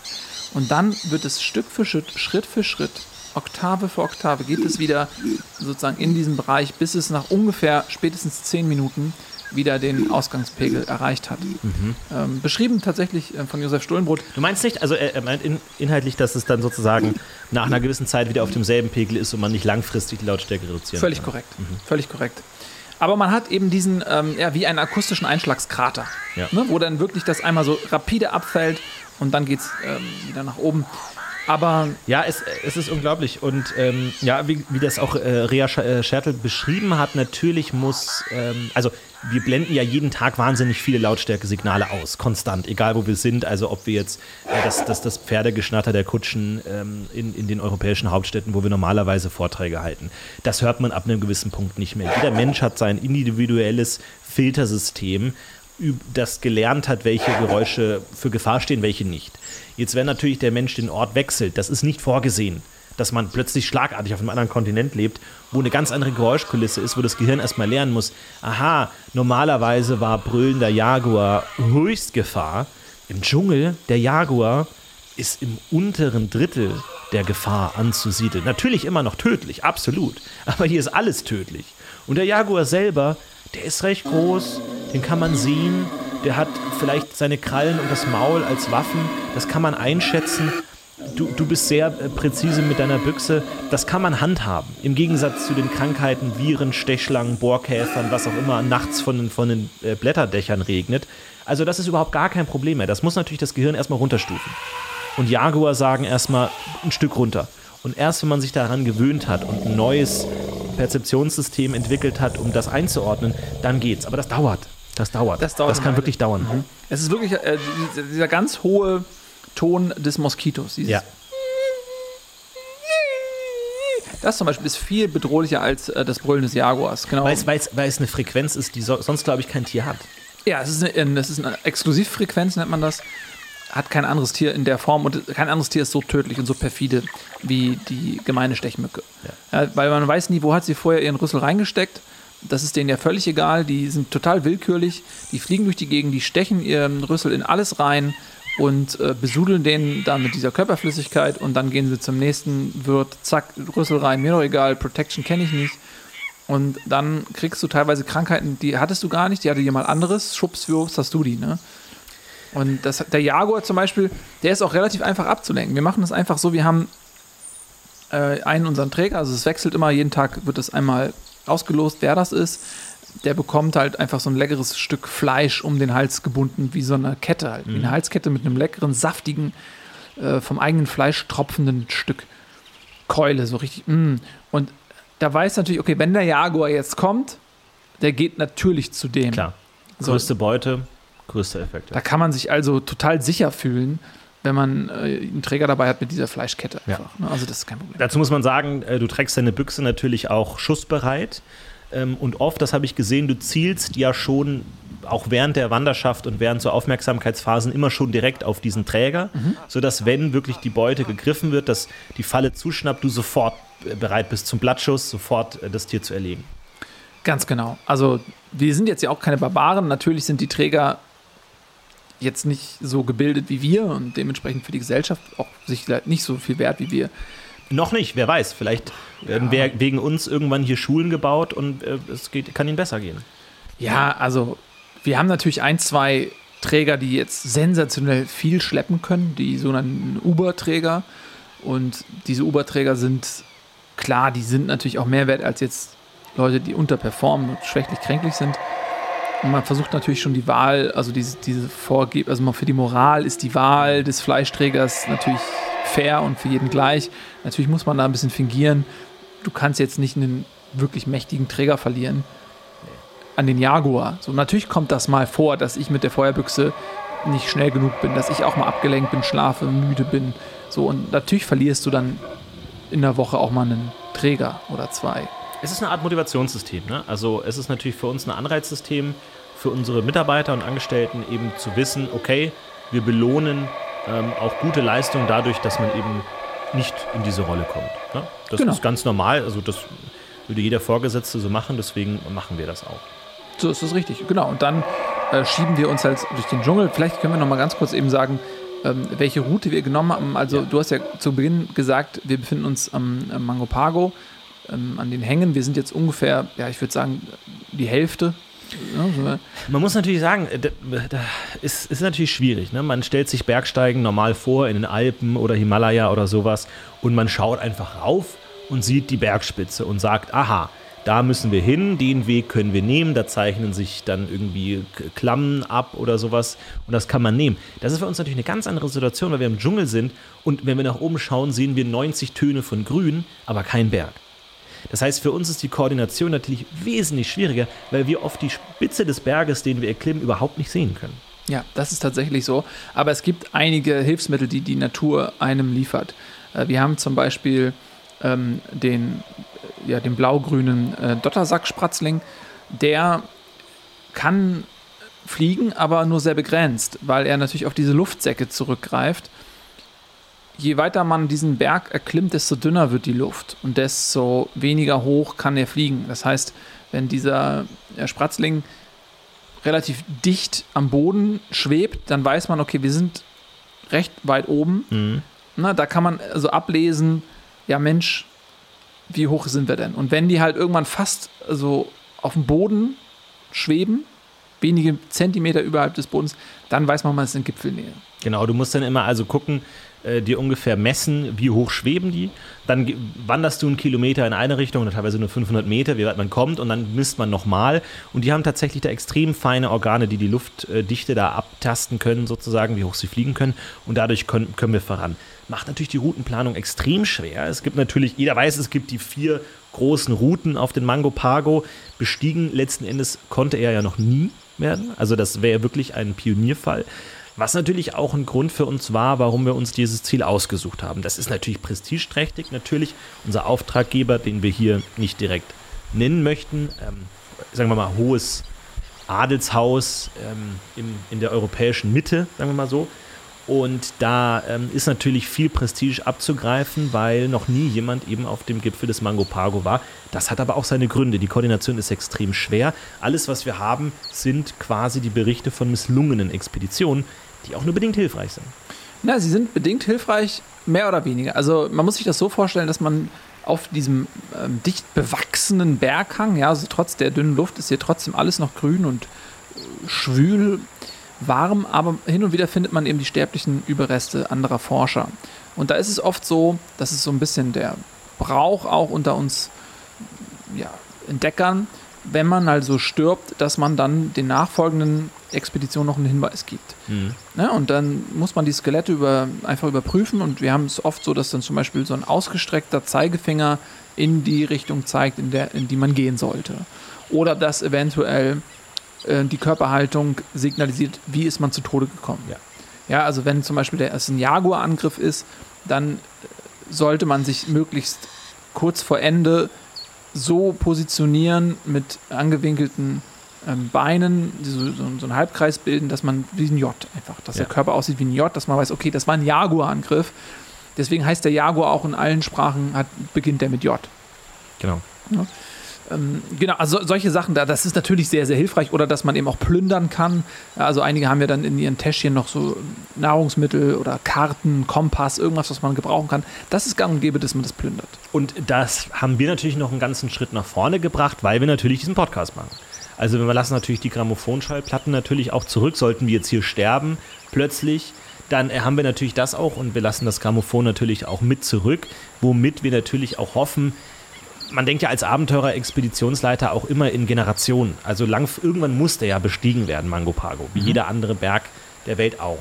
Und dann wird es Stück für Schritt, Schritt für Schritt, Oktave für Oktave, geht es wieder sozusagen in diesem Bereich, bis es nach ungefähr spätestens 10 Minuten wieder den Ausgangspegel erreicht hat. Ähm, beschrieben tatsächlich äh, von Josef Stullenbrot. Du meinst nicht, also er er meint in, inhaltlich, dass es dann sozusagen nach einer gewissen Zeit wieder auf demselben Pegel ist und man nicht langfristig die Lautstärke reduzieren Völlig kann. korrekt. Völlig korrekt. Aber man hat eben diesen, ähm, ja, wie einen akustischen Einschlagskrater, Ja. ne, wo dann wirklich das einmal so rapide abfällt und dann geht es ähm, wieder nach oben. Aber Ja, es, es ist unglaublich. Und ähm, ja, wie, wie das auch äh, Rea äh, Schertl beschrieben hat, natürlich muss, ähm, also wir blenden ja jeden Tag wahnsinnig viele Lautstärkesignale aus, konstant, egal wo wir sind. Also ob wir jetzt äh, das, das, das Pferdegeschnatter der Kutschen ähm, in, in den europäischen Hauptstädten, wo wir normalerweise Vorträge halten, das hört man ab einem gewissen Punkt nicht mehr. Jeder Mensch hat sein individuelles Filtersystem, das gelernt hat, welche Geräusche für Gefahr stehen, welche nicht. Jetzt, wenn natürlich der Mensch den Ort wechselt, das ist nicht vorgesehen, dass man plötzlich schlagartig auf einem anderen Kontinent lebt, wo eine ganz andere Geräuschkulisse ist, wo das Gehirn erstmal lernen muss, aha, normalerweise war brüllender Jaguar Höchstgefahr. Im Dschungel, der Jaguar ist im unteren Drittel der Gefahr anzusiedeln. Natürlich immer noch tödlich, absolut. Aber hier ist alles tödlich. Und der Jaguar selber, der ist recht groß, den kann man sehen. Der hat vielleicht seine Krallen und das Maul als Waffen. Das kann man einschätzen. Du, du bist sehr äh, präzise mit deiner Büchse. Das kann man handhaben. Im Gegensatz zu den Krankheiten, Viren, Stechschlangen, Bohrkäfern, was auch immer nachts von den, von den äh, Blätterdächern regnet. Also das ist überhaupt gar kein Problem mehr. Das muss natürlich das Gehirn erstmal runterstufen. Und Jaguar sagen erstmal ein Stück runter. Und erst wenn man sich daran gewöhnt hat und ein neues Perzeptionssystem entwickelt hat, um das einzuordnen, dann geht's. Aber das dauert. Das dauert. Das dauert Das kann wirklich dauern. es ist wirklich äh, dieser, ganz hohe Ton des Moskitos. Ja. Das zum Beispiel ist viel bedrohlicher als äh, das Brüllen des Jaguars. Genau. Weil es, weil, es, weil es eine Frequenz ist, die so, sonst, glaube ich, kein Tier hat. Ja, es ist, eine, es ist eine Exklusivfrequenz, nennt man das. Hat kein anderes Tier in der Form und kein anderes Tier ist so tödlich und so perfide wie die gemeine Stechmücke. Ja. weil man weiß nie, wo hat sie vorher ihren Rüssel reingesteckt. Das ist denen ja völlig egal. Die sind total willkürlich. Die fliegen durch die Gegend, die stechen ihren Rüssel in alles rein und äh, besudeln den dann mit dieser Körperflüssigkeit und dann gehen sie zum nächsten Wirt, zack, Rüssel rein, mir doch egal, Protection kenne ich nicht. Und dann kriegst du teilweise Krankheiten, die hattest du gar nicht, die hatte jemand anderes, schubswurps hast du die, ne? Und das, der Jaguar zum Beispiel, der ist auch relativ einfach abzulenken. Wir machen das einfach so, wir haben äh, einen unseren Träger, also es wechselt immer, jeden Tag wird es einmal ausgelost, wer das ist. Der bekommt halt einfach so ein leckeres Stück Fleisch um den Hals gebunden, wie so eine Kette halt, wie eine Halskette mit einem leckeren, saftigen, äh, vom eigenen Fleisch tropfenden Stück Keule, so richtig. Mm. Und da weiß natürlich, okay, wenn der Jaguar jetzt kommt, der geht natürlich zu dem. Klar. So. Größte Beute, größter Effekt. Da kann man sich also total sicher fühlen, wenn man äh, einen Träger dabei hat mit dieser Fleischkette Ja. einfach. Ne? Also das ist kein Problem. Dazu muss man sagen, äh, du trägst deine Büchse natürlich auch schussbereit. Ähm, Und oft, das habe ich gesehen, du zielst ja schon auch während der Wanderschaft und während so Aufmerksamkeitsphasen immer schon direkt auf diesen Träger, sodass, wenn wirklich die Beute gegriffen wird, dass die Falle zuschnappt, du sofort äh, bereit bist zum Blattschuss, sofort äh, das Tier zu erlegen. Ganz genau. Also wir sind jetzt ja auch keine Barbaren. Natürlich sind die Träger jetzt nicht so gebildet wie wir und dementsprechend für die Gesellschaft auch sicher nicht so viel wert wie wir. Noch nicht, wer weiß. Vielleicht werden wir wegen uns irgendwann hier Schulen gebaut und äh, es geht, kann ihnen besser gehen. Ja, also wir haben natürlich ein, zwei Träger, die jetzt sensationell viel schleppen können, die sogenannten Uber-Träger. Und diese Uber-Träger sind klar, die sind natürlich auch mehr wert als jetzt Leute, die unterperformen und schwächlich kränklich sind. Man versucht natürlich schon die Wahl, also diese, diese Vorgeb, also für die Moral ist die Wahl des Fleischträgers natürlich fair und für jeden gleich. Natürlich muss man da ein bisschen fingieren. Du kannst jetzt nicht einen wirklich mächtigen Träger verlieren an den Jaguar. So, natürlich kommt das mal vor, dass ich mit der Feuerbüchse nicht schnell genug bin, dass ich auch mal abgelenkt bin, schlafe, müde bin. So, und natürlich verlierst du dann in der Woche auch mal einen Träger oder zwei. Es ist eine Art Motivationssystem. Ne? Also es ist natürlich für uns ein Anreizsystem, für unsere Mitarbeiter und Angestellten eben zu wissen, okay, wir belohnen ähm, auch gute Leistung dadurch, dass man eben nicht in diese Rolle kommt. Ne? Das Genau. ist ganz normal. Also das würde jeder Vorgesetzte so machen, deswegen machen wir das auch. So ist das richtig, genau. Und dann äh, schieben wir uns halt durch den Dschungel. Vielleicht können wir noch mal ganz kurz eben sagen, ähm, welche Route wir genommen haben. Also Ja. du hast ja zu Beginn gesagt, wir befinden uns am, am Mango Pago, ähm, an den Hängen. Wir sind jetzt ungefähr, ja, ich würde sagen, die Hälfte. So, Man muss natürlich sagen, äh, da, da ist, natürlich schwierig. Ne? Man stellt sich Bergsteigen normal vor in den Alpen oder Himalaya oder sowas und man schaut einfach rauf und sieht die Bergspitze und sagt, aha, da müssen wir hin, den Weg können wir nehmen, da zeichnen sich dann irgendwie Klammen ab oder sowas und das kann man nehmen. Das ist für uns natürlich eine ganz andere Situation, weil wir im Dschungel sind und wenn wir nach oben schauen, sehen wir 90 Töne von Grün, aber kein Berg. Das heißt, für uns ist die Koordination natürlich wesentlich schwieriger, weil wir oft die Spitze des Berges, den wir erklimmen, überhaupt nicht sehen können. Ja, das ist tatsächlich so. Aber es gibt einige Hilfsmittel, die die Natur einem liefert. Äh, Wir haben zum Beispiel ähm, den, ja, den blau-grünen äh, Dottersack-Spratzling. Der kann fliegen, aber nur sehr begrenzt, weil er natürlich auf diese Luftsäcke zurückgreift. Je weiter man diesen Berg erklimmt, desto dünner wird die Luft und desto weniger hoch kann er fliegen. Das heißt, wenn dieser Spratzling relativ dicht am Boden schwebt, dann weiß man, okay, wir sind recht weit oben. Mhm. Na, da kann man also ablesen, ja Mensch, wie hoch sind wir denn? Und wenn die halt irgendwann fast so auf dem Boden schweben, wenige Zentimeter überhalb des Bodens, dann weiß man, man ist in Gipfelnähe. Genau, du musst dann immer also gucken, äh, dir ungefähr messen, wie hoch schweben die. Dann wanderst du einen Kilometer in eine Richtung teilweise nur 500 Meter, wie weit man kommt und dann misst man nochmal. Und die haben tatsächlich da extrem feine Organe, die die Luftdichte da abtasten können, sozusagen, wie hoch sie fliegen können. Und dadurch können, können wir voran. Macht natürlich die Routenplanung extrem schwer. Es gibt natürlich, jeder weiß, es gibt die vier großen Routen auf den Mango Pago. Bestiegen letzten Endes konnte er ja noch nie werden. Also das wäre wirklich ein Pionierfall. Was natürlich auch ein Grund für uns war, warum wir uns dieses Ziel ausgesucht haben. Das ist natürlich prestigeträchtig, natürlich. Unser Auftraggeber, den wir hier nicht direkt nennen möchten, ähm, sagen wir mal, hohes Adelshaus ähm, im, in der europäischen Mitte, sagen wir mal so. Und da ähm, ist natürlich viel Prestige abzugreifen, weil noch nie jemand eben auf dem Gipfel des Mango Pago war. Das hat aber auch seine Gründe. Die Koordination ist extrem schwer. Alles, was wir haben, sind quasi die Berichte von misslungenen Expeditionen, die auch nur bedingt hilfreich sind. Na, sie sind bedingt hilfreich, mehr oder weniger. Also man muss sich das so vorstellen, dass man auf diesem ähm, dicht bewachsenen Berghang, ja, also trotz der dünnen Luft ist hier trotzdem alles noch grün und äh, schwül, warm, aber hin und wieder findet man eben die sterblichen Überreste anderer Forscher. Und da ist es oft so, dass es so ein bisschen der Brauch auch unter uns ja, Entdeckern, wenn man also stirbt, dass man dann den nachfolgenden Expeditionen noch einen Hinweis gibt. Ne? Und dann muss man die Skelette über, einfach überprüfen und wir haben es oft so, dass dann zum Beispiel so ein ausgestreckter Zeigefinger in die Richtung zeigt, in, der, in die man gehen sollte. Oder dass eventuell äh, die Körperhaltung signalisiert, wie ist man zu Tode gekommen. Ja. Ja, also wenn zum Beispiel der, es ein Jaguar-Angriff ist, dann sollte man sich möglichst kurz vor Ende so positionieren mit angewinkelten ähm, Beinen, die so, so, so einen Halbkreis bilden, dass man wie ein J einfach, dass Ja. der Körper aussieht wie ein J, dass man weiß, okay, das war ein Jaguar-Angriff. Deswegen heißt der Jaguar auch in allen Sprachen, hat, beginnt der mit J. Genau. Ähm, genau, also so- solche Sachen, da, das ist natürlich sehr, sehr hilfreich. Oder dass man eben auch plündern kann. Also einige haben ja dann in ihren Täschchen noch so Nahrungsmittel oder Karten, Kompass, irgendwas, was man gebrauchen kann. Das ist gang und gäbe, dass man das plündert. Und das haben wir natürlich noch einen ganzen Schritt nach vorne gebracht, weil wir natürlich diesen Podcast machen. Also wir lassen natürlich die Grammophonschallplatten natürlich auch zurück. Sollten wir jetzt hier sterben, plötzlich, dann äh, haben wir natürlich das auch und wir lassen das Grammophon natürlich auch mit zurück, womit wir natürlich auch hoffen, man denkt ja als Abenteurer, Expeditionsleiter auch immer in Generationen. Also lang, irgendwann muss der ja bestiegen werden, Mango Pago, wie jeder andere Berg der Welt auch.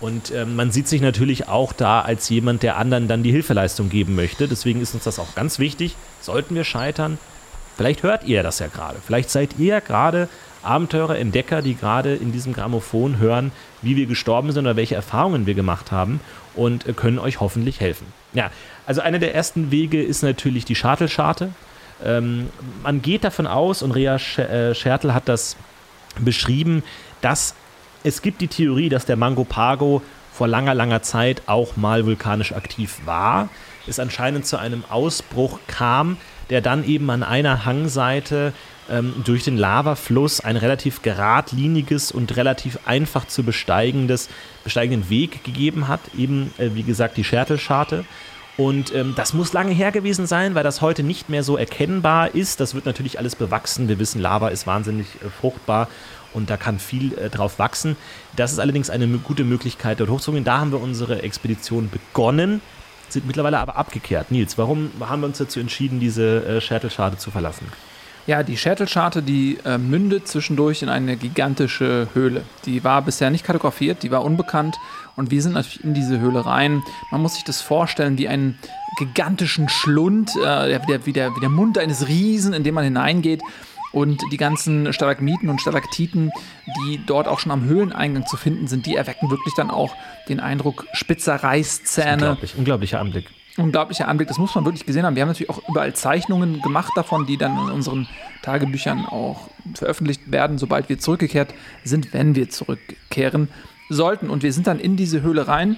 Und ähm, man sieht sich natürlich auch da als jemand, der anderen dann die Hilfeleistung geben möchte. Deswegen ist uns das auch ganz wichtig. Sollten wir scheitern, vielleicht hört ihr das ja gerade. Vielleicht seid ihr gerade Abenteurer, Entdecker, die gerade in diesem Grammophon hören, wie wir gestorben sind oder welche Erfahrungen wir gemacht haben und äh, können euch hoffentlich helfen. Ja, also einer der ersten Wege ist natürlich die Chartelscharte. Ähm, man geht davon aus, und Rea äh, Schertl hat das beschrieben, dass es gibt die Theorie, dass der Mango Pago vor langer, langer Zeit auch mal vulkanisch aktiv war, es anscheinend zu einem Ausbruch kam, der dann eben an einer Hangseite ähm, durch den Lavafluss ein relativ geradliniges und relativ einfach zu besteigendes, besteigenden Weg gegeben hat. Eben, äh, wie gesagt, die Schertelscharte. Und ähm, das muss lange her gewesen sein, weil das heute nicht mehr so erkennbar ist. Das wird natürlich alles bewachsen. Wir wissen, Lava ist wahnsinnig äh, fruchtbar und da kann viel äh, drauf wachsen. Das ist allerdings eine gute Möglichkeit, dort hochzugehen. Da haben wir unsere Expedition begonnen, sind mittlerweile aber abgekehrt. Nils, warum haben wir uns dazu entschieden, diese äh, Schertelscharte zu verlassen? Ja, die Schertelscharte, die äh, mündet zwischendurch in eine gigantische Höhle. Die war bisher nicht kartografiert, die war unbekannt und wir sind natürlich in diese Höhle rein. Man muss sich das vorstellen wie einen gigantischen Schlund, äh, der, wie, der, wie der Mund eines Riesen, in den man hineingeht. Und die ganzen Stalagmiten und Stalaktiten, die dort auch schon am Höhleneingang zu finden sind, die erwecken wirklich dann auch den Eindruck spitzer Reißzähne. Unglaublich, unglaublicher Anblick unglaublicher Anblick. Das muss man wirklich gesehen haben. Wir haben natürlich auch überall Zeichnungen gemacht davon, die dann in unseren Tagebüchern auch veröffentlicht werden, sobald wir zurückgekehrt sind, wenn wir zurückkehren sollten. Und wir sind dann in diese Höhle rein.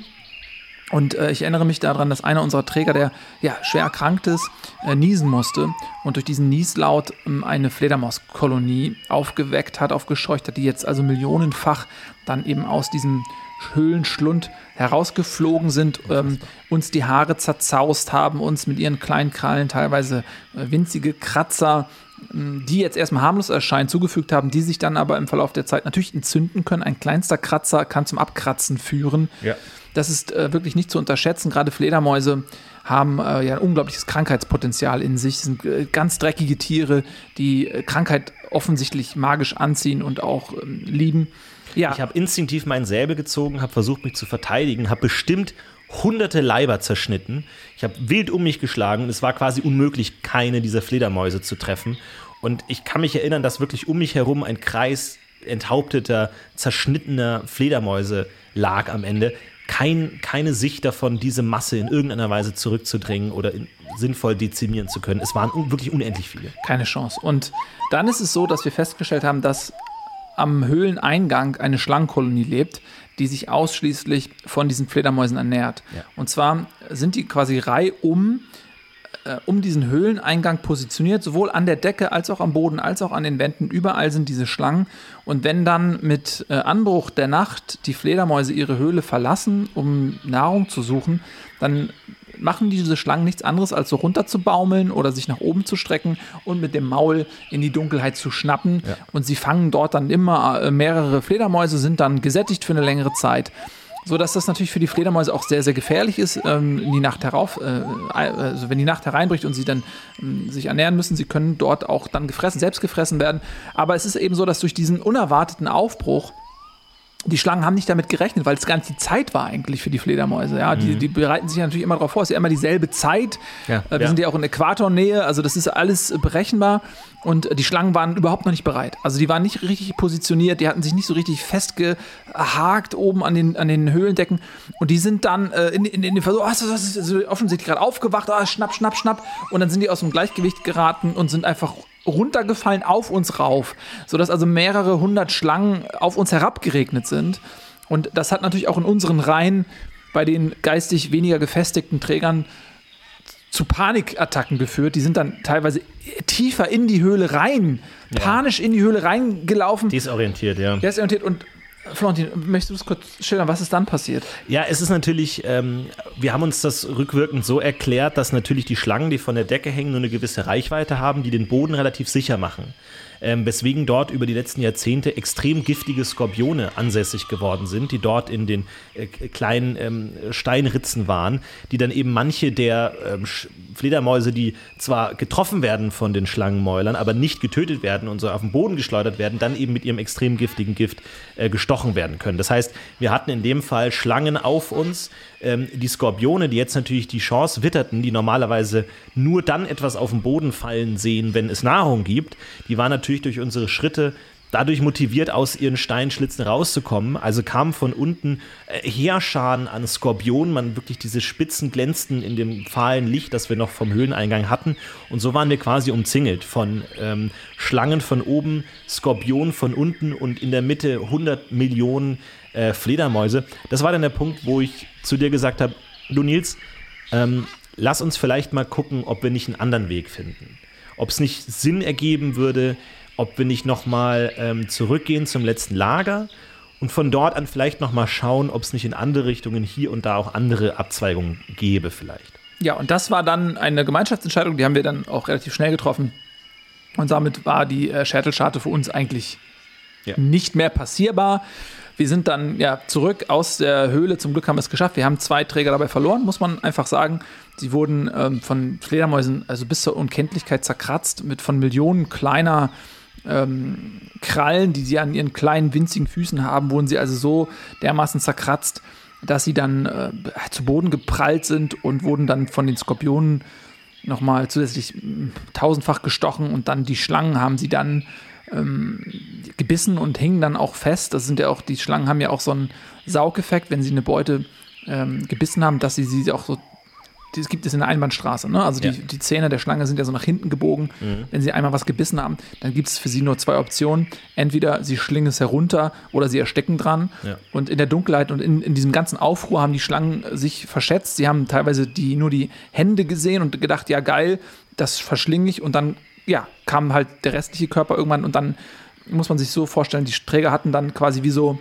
Und äh, ich erinnere mich daran, dass einer unserer Träger, der ja schwer erkrankt ist, äh, niesen musste und durch diesen Nieslaut äh, eine Fledermauskolonie aufgeweckt hat, aufgescheucht hat, die jetzt also millionenfach dann eben aus diesem Höhlenschlund herausgeflogen sind, ähm, uns die Haare zerzaust haben, uns mit ihren kleinen Krallen teilweise äh, winzige Kratzer, äh, die jetzt erstmal harmlos erscheinen, zugefügt haben, die sich dann aber im Verlauf der Zeit natürlich entzünden können. Ein kleinster Kratzer kann zum Abkratzen führen. Ja. Das ist äh, wirklich nicht zu unterschätzen. Gerade Fledermäuse haben äh, ja ein unglaubliches Krankheitspotenzial in sich. Das sind äh, ganz dreckige Tiere, die äh, Krankheit offensichtlich magisch anziehen und auch ähm, lieben. Ja. Ich habe instinktiv meinen Säbel gezogen, habe versucht, mich zu verteidigen, habe bestimmt hunderte Leiber zerschnitten. Ich habe wild um mich geschlagen und es war quasi unmöglich, keine dieser Fledermäuse zu treffen. Und ich kann mich erinnern, dass wirklich um mich herum ein Kreis enthaupteter, zerschnittener Fledermäuse lag am Ende. Kein, keine Sicht davon, diese Masse in irgendeiner Weise zurückzudrängen oder in, sinnvoll dezimieren zu können. Es waren un wirklich unendlich viele. Keine Chance. Und dann ist es so, dass wir festgestellt haben, dass am Höhleneingang eine Schlangenkolonie lebt, die sich ausschließlich von diesen Fledermäusen ernährt. Ja. Und zwar sind die quasi reihum äh, um diesen Höhleneingang positioniert, sowohl an der Decke als auch am Boden, als auch an den Wänden. Überall sind diese Schlangen. Und wenn dann mit äh, Anbruch der Nacht die Fledermäuse ihre Höhle verlassen, um Nahrung zu suchen, dann machen diese Schlangen nichts anderes, als so runter zu baumeln oder sich nach oben zu strecken und mit dem Maul in die Dunkelheit zu schnappen. Ja. Und sie fangen dort dann immer äh, mehrere Fledermäuse, sind dann gesättigt für eine längere Zeit. So dass das natürlich für die Fledermäuse auch sehr, sehr gefährlich ist, ähm, die Nacht herauf, äh, also wenn die Nacht hereinbricht und sie dann äh, sich ernähren müssen, sie können dort auch dann gefressen, selbst gefressen werden. Aber es ist eben so, dass durch diesen unerwarteten Aufbruch die Schlangen haben nicht damit gerechnet, weil es gar nicht die Zeit war eigentlich für die Fledermäuse. Ja, die, mhm. die bereiten sich natürlich immer darauf vor. Es ist ja immer dieselbe Zeit. Ja, äh, wir ja. sind ja auch in Äquatornähe, also das ist alles berechenbar. Und die Schlangen waren überhaupt noch nicht bereit. Also die waren nicht richtig positioniert, die hatten sich nicht so richtig festgehakt oben an den, an den Höhlendecken. Und die sind dann äh, in, in, in den Versuch, oh, das ist, das ist offensichtlich gerade aufgewacht, oh, schnapp, schnapp, schnapp. Und dann sind die aus dem Gleichgewicht geraten und sind einfach runtergefallen auf uns rauf, sodass also mehrere hundert Schlangen auf uns herabgeregnet sind. Und das hat natürlich auch in unseren Reihen bei den geistig weniger gefestigten Trägern zu Panikattacken geführt. Die sind dann teilweise tiefer in die Höhle rein, ja. panisch in die Höhle reingelaufen. Desorientiert, ja. Desorientiert und Florentin, möchtest du es kurz schildern, was ist dann passiert? Ja, es ist natürlich, ähm, wir haben uns das rückwirkend so erklärt, dass natürlich die Schlangen, die von der Decke hängen, nur eine gewisse Reichweite haben, die den Boden relativ sicher machen ähm, weswegen dort über die letzten Jahrzehnte extrem giftige Skorpione ansässig geworden sind, die dort in den äh, kleinen ähm, Steinritzen waren, die dann eben manche der ähm, Fledermäuse, die zwar getroffen werden von den Schlangenmäulern, aber nicht getötet werden und so auf den Boden geschleudert werden, dann eben mit ihrem extrem giftigen Gift äh, gestochen werden können. Das heißt, wir hatten in dem Fall Schlangen auf uns, ähm, die Skorpione, die jetzt natürlich die Chance witterten, die normalerweise nur dann etwas auf den Boden fallen sehen, wenn es Nahrung gibt, die waren natürlich durch unsere Schritte dadurch motiviert, aus ihren Steinschlitzen rauszukommen. Also kamen von unten äh, Heerscharen an Skorpionen, man wirklich diese Spitzen glänzten in dem fahlen Licht, das wir noch vom Höhleneingang hatten. Und so waren wir quasi umzingelt von ähm, Schlangen von oben, Skorpionen von unten und in der Mitte 100 Millionen äh, Fledermäuse. Das war dann der Punkt, wo ich zu dir gesagt habe, du Nils, ähm, lass uns vielleicht mal gucken, ob wir nicht einen anderen Weg finden. Ob es nicht Sinn ergeben würde, ob wir nicht nochmal ähm, zurückgehen zum letzten Lager und von dort an vielleicht nochmal schauen, ob es nicht in andere Richtungen hier und da auch andere Abzweigungen gäbe vielleicht. Ja, und das war dann eine Gemeinschaftsentscheidung, die haben wir dann auch relativ schnell getroffen. Und damit war die äh, Schädelscharte für uns eigentlich Ja. nicht mehr passierbar. Wir sind dann ja zurück aus der Höhle. Zum Glück haben wir es geschafft. Wir haben zwei Träger dabei verloren, muss man einfach sagen. Sie wurden ähm, von Fledermäusen also bis zur Unkenntlichkeit zerkratzt mit von Millionen kleiner ähm, Krallen, die sie an ihren kleinen winzigen Füßen haben, wurden sie also so dermaßen zerkratzt, dass sie dann äh, zu Boden geprallt sind und wurden dann von den Skorpionen nochmal zusätzlich mm, tausendfach gestochen und dann die Schlangen haben sie dann ähm, gebissen und hingen dann auch fest. Das sind ja auch, die Schlangen haben ja auch so einen Saugeffekt, wenn sie eine Beute ähm, gebissen haben, dass sie sie auch so, das gibt es in der Einbahnstraße, ne? Also die, Ja. die Zähne der Schlange sind ja so nach hinten gebogen. Wenn sie einmal was gebissen haben, dann gibt es für sie nur zwei Optionen. Entweder sie schlingen es herunter oder sie erstecken dran. Ja. Und in der Dunkelheit und in, in diesem ganzen Aufruhr haben die Schlangen sich verschätzt. Sie haben teilweise die, nur die Hände gesehen und gedacht, ja geil, das verschlinge ich. Und dann, ja, kam halt der restliche Körper irgendwann und dann muss man sich so vorstellen, die Träger hatten dann quasi wie so,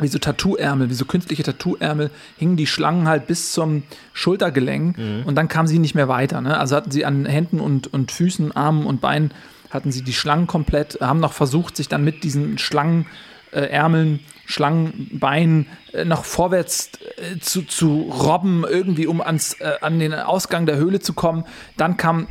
wie so Tattoo-Ärmel, wie so künstliche Tattoo-Ärmel, hingen die Schlangen halt bis zum Schultergelenk und dann kamen sie nicht mehr weiter. Ne? Also hatten sie an Händen und, und Füßen, Armen und Beinen, hatten sie die Schlangen komplett, haben noch versucht, sich dann mit diesen Schlangen äh, Schlangenbeinen äh, noch vorwärts äh, zu, zu robben, irgendwie um ans, äh, an den Ausgang der Höhle zu kommen. Dann kam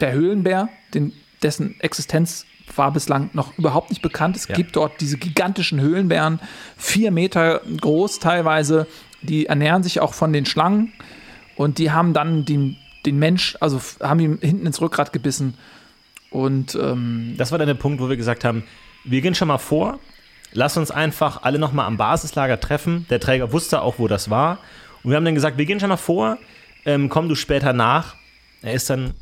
der Höhlenbär, den, dessen Existenz war bislang noch überhaupt nicht bekannt. Es Ja. gibt dort diese gigantischen Höhlenbären, vier Meter groß teilweise, die ernähren sich auch von den Schlangen und die haben dann den, den Mensch, also haben ihm hinten ins Rückgrat gebissen und ähm, Das war dann der Punkt, wo wir gesagt haben, wir gehen schon mal vor, lass uns einfach alle nochmal am Basislager treffen. Der Träger wusste auch, wo das war. Und wir haben dann gesagt, wir gehen schon mal vor, ähm, komm du später nach. Er ist dann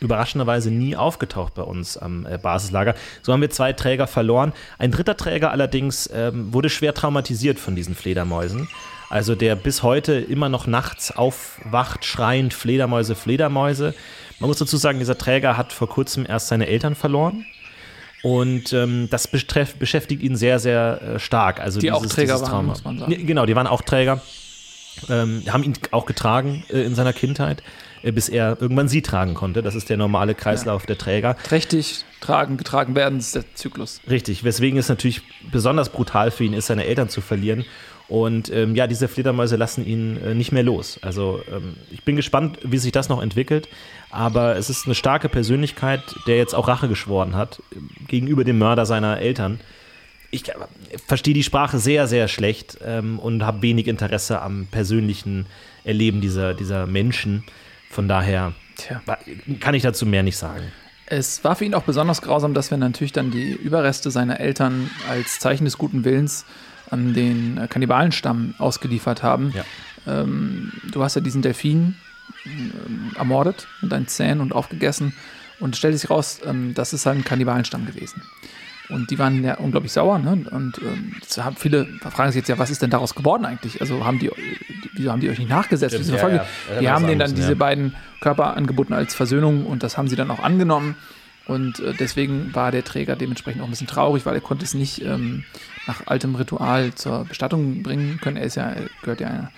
überraschenderweise nie aufgetaucht bei uns am äh, Basislager. So haben wir zwei Träger verloren. Ein dritter Träger allerdings ähm, wurde schwer traumatisiert von diesen Fledermäusen. Also der bis heute immer noch nachts aufwacht, schreiend Fledermäuse, Fledermäuse. Man muss dazu sagen, dieser Träger hat vor kurzem erst seine Eltern verloren. Und ähm, das betreff, beschäftigt ihn sehr, sehr äh, stark. Also Die auch dieses, Träger dieses waren, Trauma. muss man sagen. Ja, Genau, die waren auch Träger. Ähm, haben ihn auch getragen äh, in seiner Kindheit, bis er irgendwann sie tragen konnte. Das ist der normale Kreislauf der Träger. trächtig tragen, getragen werden, das ist der Zyklus. Richtig, weswegen es natürlich besonders brutal für ihn ist, seine Eltern zu verlieren. Und ähm, ja, diese Fledermäuse lassen ihn äh, nicht mehr los. Also ähm, ich bin gespannt, wie sich das noch entwickelt. Aber es ist eine starke Persönlichkeit, der jetzt auch Rache geschworen hat äh, gegenüber dem Mörder seiner Eltern. Ich äh, verstehe die Sprache sehr, sehr schlecht ähm, und habe wenig Interesse am persönlichen Erleben dieser, dieser Menschen. Von daher Tja. kann ich dazu mehr nicht sagen. Es war für ihn auch besonders grausam, dass wir natürlich dann die Überreste seiner Eltern als Zeichen des guten Willens an den äh, Kannibalenstamm ausgeliefert haben. Ja. Ähm, du hast ja diesen Delfin ähm, ermordet mit deinen Zähnen und aufgegessen und es stellte sich raus, ähm, das ist halt ein Kannibalenstamm gewesen. Und die waren ja unglaublich sauer, ne? Und ähm, haben viele fragen sich jetzt ja, was ist denn daraus geworden eigentlich? Also haben die, wieso haben die euch nicht nachgesetzt? Stimmt, ja, ja. die? Haben denen dann müssen, diese ja. beiden Körper angeboten als Versöhnung und das haben sie dann auch angenommen. Und äh, deswegen war der Träger dementsprechend auch ein bisschen traurig, weil er konnte es nicht ähm, nach altem Ritual zur Bestattung bringen können. Er ist ja, er gehört ja einer,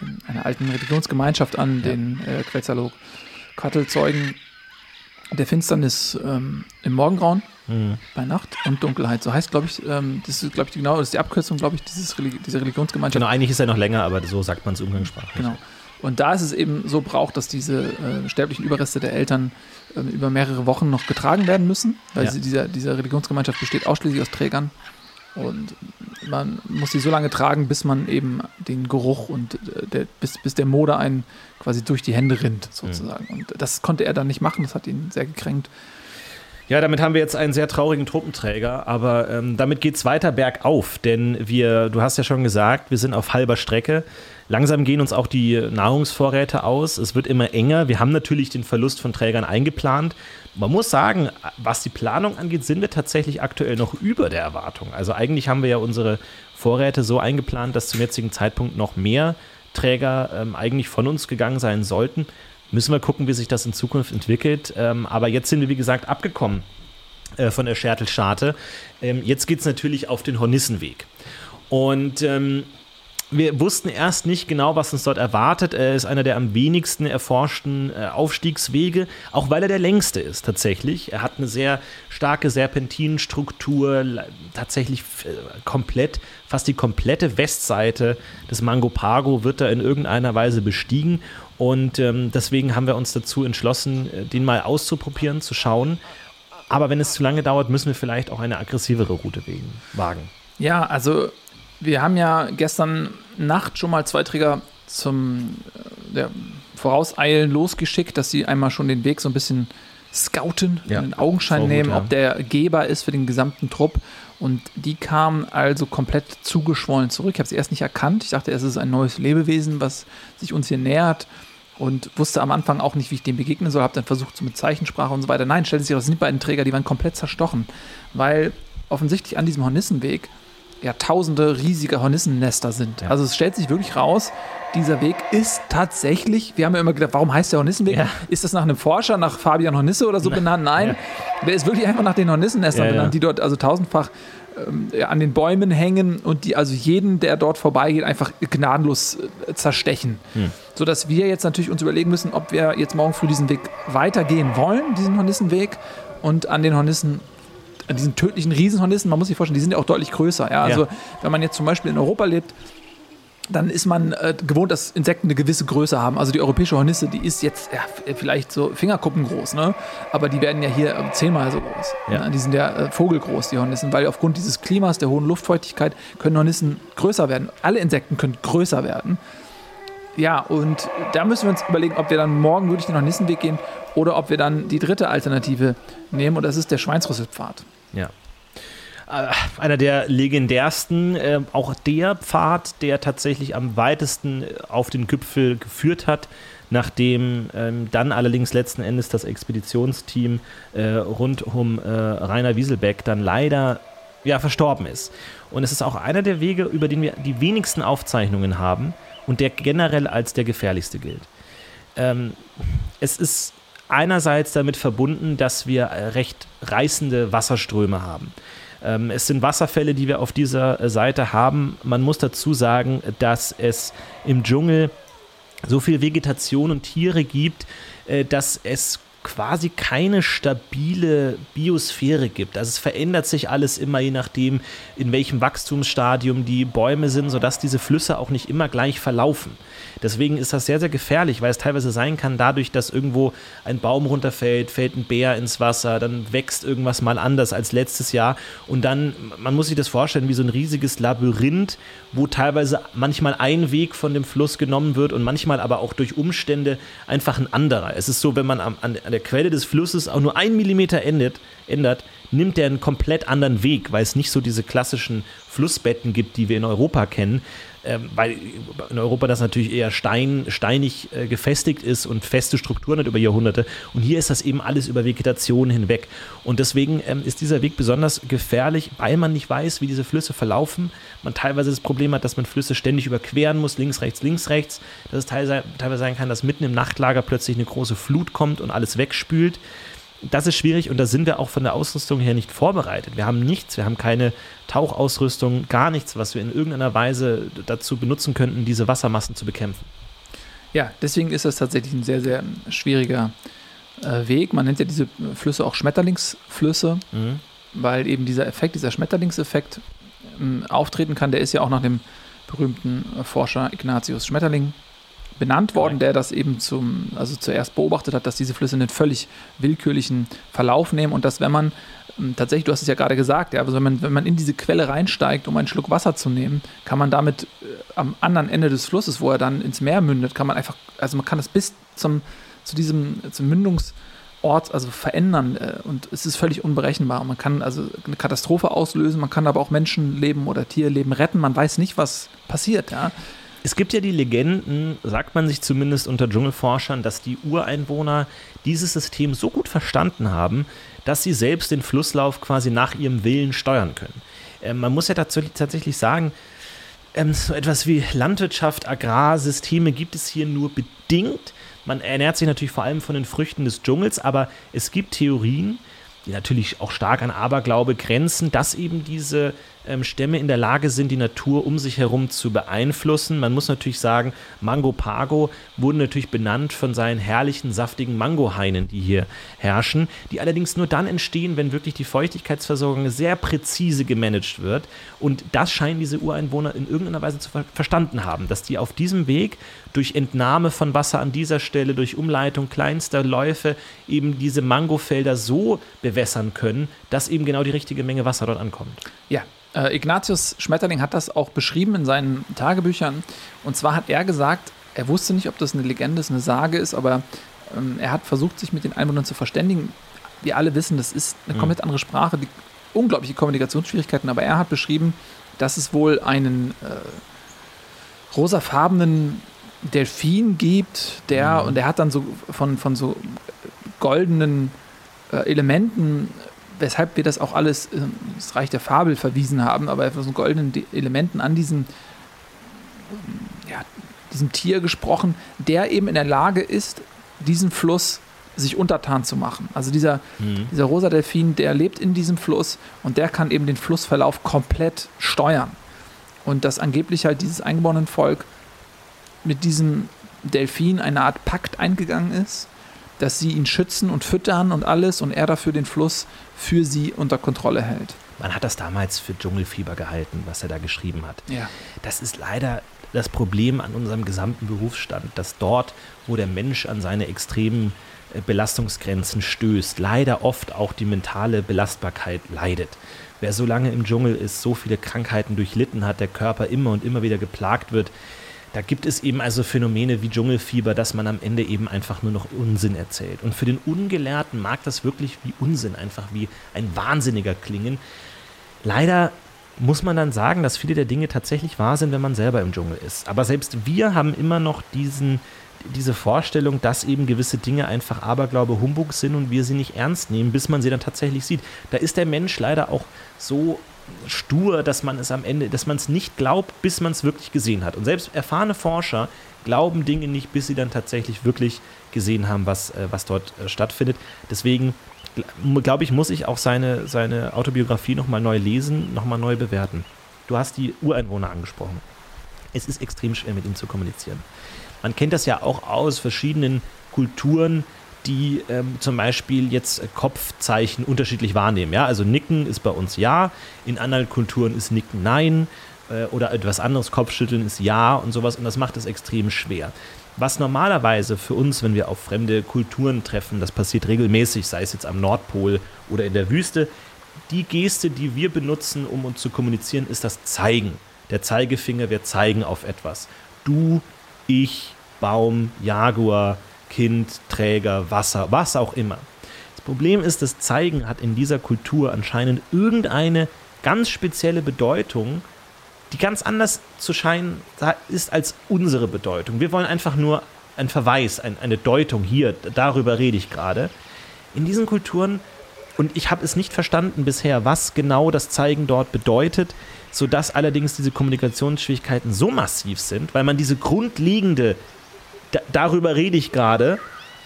den, einer alten Religionsgemeinschaft an, den äh, Quetzalcoatl Quattelzeugen der Finsternis ähm, im Morgengrauen Mhm. bei Nacht und Dunkelheit. So heißt, glaube ich, ähm, das ist, glaube ich, genau, das ist die Abkürzung, glaube ich, dieses Religi dieser Religionsgemeinschaft. Genau, eigentlich ist er noch länger, aber so sagt man es umgangssprachlich. Genau. Und da ist es eben so braucht, dass diese äh, sterblichen Überreste der Eltern äh, über mehrere Wochen noch getragen werden müssen, weil Ja. sie, dieser, diese Religionsgemeinschaft besteht ausschließlich aus Trägern. Und man muss sie so lange tragen, bis man eben den Geruch und äh, der, bis, bis der Moder einen quasi durch die Hände rinnt, sozusagen. Und das konnte er dann nicht machen, das hat ihn sehr gekränkt. Ja, damit haben wir jetzt einen sehr traurigen Truppenträger, aber ähm, damit geht es weiter bergauf, denn wir, du hast ja schon gesagt, wir sind auf halber Strecke. Langsam gehen uns auch die Nahrungsvorräte aus. Es wird immer enger. Wir haben natürlich den Verlust von Trägern eingeplant. Man muss sagen, was die Planung angeht, sind wir tatsächlich aktuell noch über der Erwartung. Also eigentlich haben wir ja unsere Vorräte so eingeplant, dass zum jetzigen Zeitpunkt noch mehr Träger ähm, eigentlich von uns gegangen sein sollten. Müssen wir gucken, wie sich das in Zukunft entwickelt. Ähm, aber jetzt sind wir, wie gesagt, abgekommen äh, von der Schertelscharte. Ähm, jetzt geht es natürlich auf den Hornissenweg. Und ähm, wir wussten erst nicht genau, was uns dort erwartet. Er ist einer der am wenigsten erforschten äh, Aufstiegswege, auch weil er der längste ist tatsächlich. Er hat eine sehr starke Serpentinenstruktur, tatsächlich äh, komplett, fast die komplette Westseite des Mango Pago wird da in irgendeiner Weise bestiegen. Und ähm, deswegen haben wir uns dazu entschlossen, äh, den mal auszuprobieren, zu schauen. Aber wenn es zu lange dauert, müssen wir vielleicht auch eine aggressivere Route wagen. Ja, also wir haben ja gestern Nacht schon mal zwei Träger zum äh, ja, Vorauseilen losgeschickt, dass sie einmal schon den Weg so ein bisschen scouten, ja. in den Augenschein Vorhut, nehmen, ja. ob der Geber ist für den gesamten Trupp. Und die kamen also komplett zugeschwollen zurück. Ich habe sie erst nicht erkannt. Ich dachte, es ist ein neues Lebewesen, was sich uns hier nähert. Und wusste am Anfang auch nicht, wie ich dem begegnen soll. Habe dann versucht, so mit Zeichensprache und so weiter. Nein, stellte sich raus, das sind beiden Träger, die waren komplett zerstochen. Weil offensichtlich an diesem Hornissenweg ja, tausende riesige Hornissennester sind. Ja. Also es stellt sich wirklich raus, dieser Weg ist tatsächlich, wir haben ja immer gedacht, warum heißt der Hornissenweg? Ja. Ist das nach einem Forscher, nach Fabian Hornisse oder so benannt? Nein, ja. der ist wirklich einfach nach den Hornissennestern benannt, die dort also tausendfach ähm, an den Bäumen hängen und die also jeden, der dort vorbeigeht, einfach gnadenlos äh, zerstechen. Hm. Sodass wir jetzt natürlich uns überlegen müssen, ob wir jetzt morgen früh diesen Weg weitergehen wollen, diesen Hornissenweg, und an den Hornissen diesen tödlichen Riesenhornissen, man muss sich vorstellen, die sind ja auch deutlich größer. Ja? Also ja. wenn man jetzt zum Beispiel in Europa lebt, dann ist man äh, gewohnt, dass Insekten eine gewisse Größe haben. Also die europäische Hornisse, die ist jetzt ja, vielleicht so Fingerkuppen groß, ne? aber die werden ja hier äh, zehnmal so groß. Ja. Ne? Die sind ja äh, vogelgroß, die Hornissen, weil aufgrund dieses Klimas, der hohen Luftfeuchtigkeit, können Hornissen größer werden. Alle Insekten können größer werden. Ja, und da müssen wir uns überlegen, ob wir dann morgen wirklich den Hornissenweg gehen oder ob wir dann die dritte Alternative nehmen und das ist der Schweinsrüsselpfad. Ja. Äh, einer der legendärsten, äh, auch der Pfad, der tatsächlich am weitesten auf den Gipfel geführt hat, nachdem ähm, dann allerdings letzten Endes das Expeditionsteam äh, rund um äh, Rainer Wieselbeck dann leider ja, verstorben ist. Und es ist auch einer der Wege, über den wir die wenigsten Aufzeichnungen haben und der generell als der gefährlichste gilt. Ähm, es ist einerseits damit verbunden, dass wir äh, recht reißende Wasserströme haben. Ähm, es sind Wasserfälle, die wir auf dieser äh, Seite haben. Man muss dazu sagen, dass es im Dschungel so viel Vegetation und Tiere gibt, äh, dass es quasi keine stabile Biosphäre gibt. Also es verändert sich alles immer je nachdem, in welchem Wachstumsstadium die Bäume sind, sodass diese Flüsse auch nicht immer gleich verlaufen. Deswegen ist das sehr, sehr gefährlich, weil es teilweise sein kann, dadurch, dass irgendwo ein Baum runterfällt, fällt ein Bär ins Wasser, dann wächst irgendwas mal anders als letztes Jahr und dann, man muss sich das vorstellen, wie so ein riesiges Labyrinth, wo teilweise manchmal ein Weg von dem Fluss genommen wird und manchmal aber auch durch Umstände einfach ein anderer. Es ist so, wenn man an, an der Quelle des Flusses auch nur ein Millimeter endet, ändert, nimmt er einen komplett anderen Weg, weil es nicht so diese klassischen Flussbetten gibt, die wir in Europa kennen, ähm, weil in Europa das natürlich eher stein, steinig äh, gefestigt ist und feste Strukturen hat über Jahrhunderte. Und hier ist das eben alles über Vegetation hinweg. Und deswegen ähm, ist dieser Weg besonders gefährlich, weil man nicht weiß, wie diese Flüsse verlaufen. Man teilweise das Problem hat, dass man Flüsse ständig überqueren muss, links, rechts, links, rechts. Dass es teilweise sein kann, dass mitten im Nachtlager plötzlich eine große Flut kommt und alles wegspült das ist schwierig und da sind wir auch von der Ausrüstung her nicht vorbereitet. Wir haben nichts, wir haben keine Tauchausrüstung, gar nichts, was wir in irgendeiner Weise dazu benutzen könnten, diese Wassermassen zu bekämpfen. Ja, deswegen ist das tatsächlich ein sehr, sehr schwieriger äh, Weg. Man nennt ja diese Flüsse auch Schmetterlingsflüsse, mhm. weil eben dieser Effekt, dieser Schmetterlingseffekt äh, auftreten kann. Der ist ja auch nach dem berühmten Forscher Ignatius Schmetterling benannt worden, der das eben zum, also zuerst beobachtet hat, dass diese Flüsse einen völlig willkürlichen Verlauf nehmen und dass wenn man ähm, tatsächlich, du hast es ja gerade gesagt, ja, also wenn man, wenn man in diese Quelle reinsteigt, um einen Schluck Wasser zu nehmen, kann man damit äh, am anderen Ende des Flusses, wo er dann ins Meer mündet, kann man einfach, also man kann das bis zum, zu diesem, zum Mündungsort also verändern äh, und es ist völlig unberechenbar. Man kann also eine Katastrophe auslösen, man kann aber auch Menschenleben oder Tierleben retten, man weiß nicht, was passiert, ja. Es gibt ja die Legenden, sagt man sich zumindest unter Dschungelforschern, dass die Ureinwohner dieses System so gut verstanden haben, dass sie selbst den Flusslauf quasi nach ihrem Willen steuern können. Ähm, man muss ja tatsächlich sagen, ähm, so etwas wie Landwirtschaft, Agrarsysteme gibt es hier nur bedingt. Man ernährt sich natürlich vor allem von den Früchten des Dschungels, aber es gibt Theorien, die natürlich auch stark an Aberglaube grenzen, dass eben diese ähm, Stämme in der Lage sind, die Natur um sich herum zu beeinflussen. Man muss natürlich sagen, Mango Pago wurde natürlich benannt von seinen herrlichen, saftigen Mangohainen, die hier herrschen, die allerdings nur dann entstehen, wenn wirklich die Feuchtigkeitsversorgung sehr präzise gemanagt wird. Und das scheinen diese Ureinwohner in irgendeiner Weise zu ver verstanden haben, dass die auf diesem Weg durch Entnahme von Wasser an dieser Stelle, durch Umleitung kleinster Läufe eben diese Mangofelder so bewässern können, dass eben genau die richtige Menge Wasser dort ankommt. Ja, äh, Ignatius Schmetterling hat das auch beschrieben in seinen Tagebüchern. Und zwar hat er gesagt, er wusste nicht, ob das eine Legende ist, eine Sage ist, aber ähm, er hat versucht, sich mit den Einwohnern zu verständigen. Wir alle wissen, das ist eine mhm. komplett andere Sprache, die unglaubliche Kommunikationsschwierigkeiten, aber er hat beschrieben, dass es wohl einen äh, rosafarbenen Delfin gibt, der, mhm. und er hat dann so von, von so goldenen äh, Elementen weshalb wir das auch alles ins ähm, Reich der Fabel verwiesen haben, aber von so goldenen Elementen an diesem, ähm, ja, diesem Tier gesprochen, der eben in der Lage ist, diesen Fluss sich untertan zu machen. Also dieser, mhm. dieser rosa Delfin, der lebt in diesem Fluss und der kann eben den Flussverlauf komplett steuern. Und dass angeblich halt dieses eingeborenen Volk mit diesem Delfin eine Art Pakt eingegangen ist, dass sie ihn schützen und füttern und alles und er dafür den Fluss für sie unter Kontrolle hält. Man hat das damals für Dschungelfieber gehalten, was er da geschrieben hat. Ja. Das ist leider das Problem an unserem gesamten Berufsstand, dass dort, wo der Mensch an seine extremen äh, Belastungsgrenzen stößt, leider oft auch die mentale Belastbarkeit leidet. Wer so lange im Dschungel ist, so viele Krankheiten durchlitten hat, der Körper immer und immer wieder geplagt wird, da gibt es eben also Phänomene wie Dschungelfieber, dass man am Ende eben einfach nur noch Unsinn erzählt. Und für den Ungelehrten mag das wirklich wie Unsinn, einfach wie ein Wahnsinniger klingen. Leider muss man dann sagen, dass viele der Dinge tatsächlich wahr sind, wenn man selber im Dschungel ist. Aber selbst wir haben immer noch diesen, diese Vorstellung, dass eben gewisse Dinge einfach Aberglaube, Humbug sind und wir sie nicht ernst nehmen, bis man sie dann tatsächlich sieht. Da ist der Mensch leider auch so stur, dass man es am Ende, dass man es nicht glaubt, bis man es wirklich gesehen hat. Und selbst erfahrene Forscher glauben Dinge nicht, bis sie dann tatsächlich wirklich gesehen haben, was, äh, was dort äh, stattfindet. Deswegen glaube ich, muss ich auch seine, seine Autobiografie nochmal neu lesen, nochmal neu bewerten. Du hast die Ureinwohner angesprochen. Es ist extrem schwer, mit ihnen zu kommunizieren. Man kennt das ja auch aus verschiedenen Kulturen, die ähm, zum Beispiel jetzt Kopfzeichen unterschiedlich wahrnehmen. Ja? Also Nicken ist bei uns ja, in anderen Kulturen ist Nicken nein äh, oder etwas anderes, Kopfschütteln ist ja und sowas und das macht es extrem schwer. Was normalerweise für uns, wenn wir auf fremde Kulturen treffen, das passiert regelmäßig, sei es jetzt am Nordpol oder in der Wüste, die Geste, die wir benutzen, um uns zu kommunizieren, ist das Zeigen. Der Zeigefinger, wir zeigen auf etwas. Du, ich, Baum, Jaguar, Kind, Träger, Wasser, was auch immer. Das Problem ist, das Zeigen hat in dieser Kultur anscheinend irgendeine ganz spezielle Bedeutung, die ganz anders zu scheinen ist als unsere Bedeutung. Wir wollen einfach nur einen Verweis, ein, eine Deutung hier, darüber rede ich gerade. In diesen Kulturen, und ich habe es nicht verstanden bisher, was genau das Zeigen dort bedeutet, sodass allerdings diese Kommunikationsschwierigkeiten so massiv sind, weil man diese grundlegende da, darüber rede ich gerade.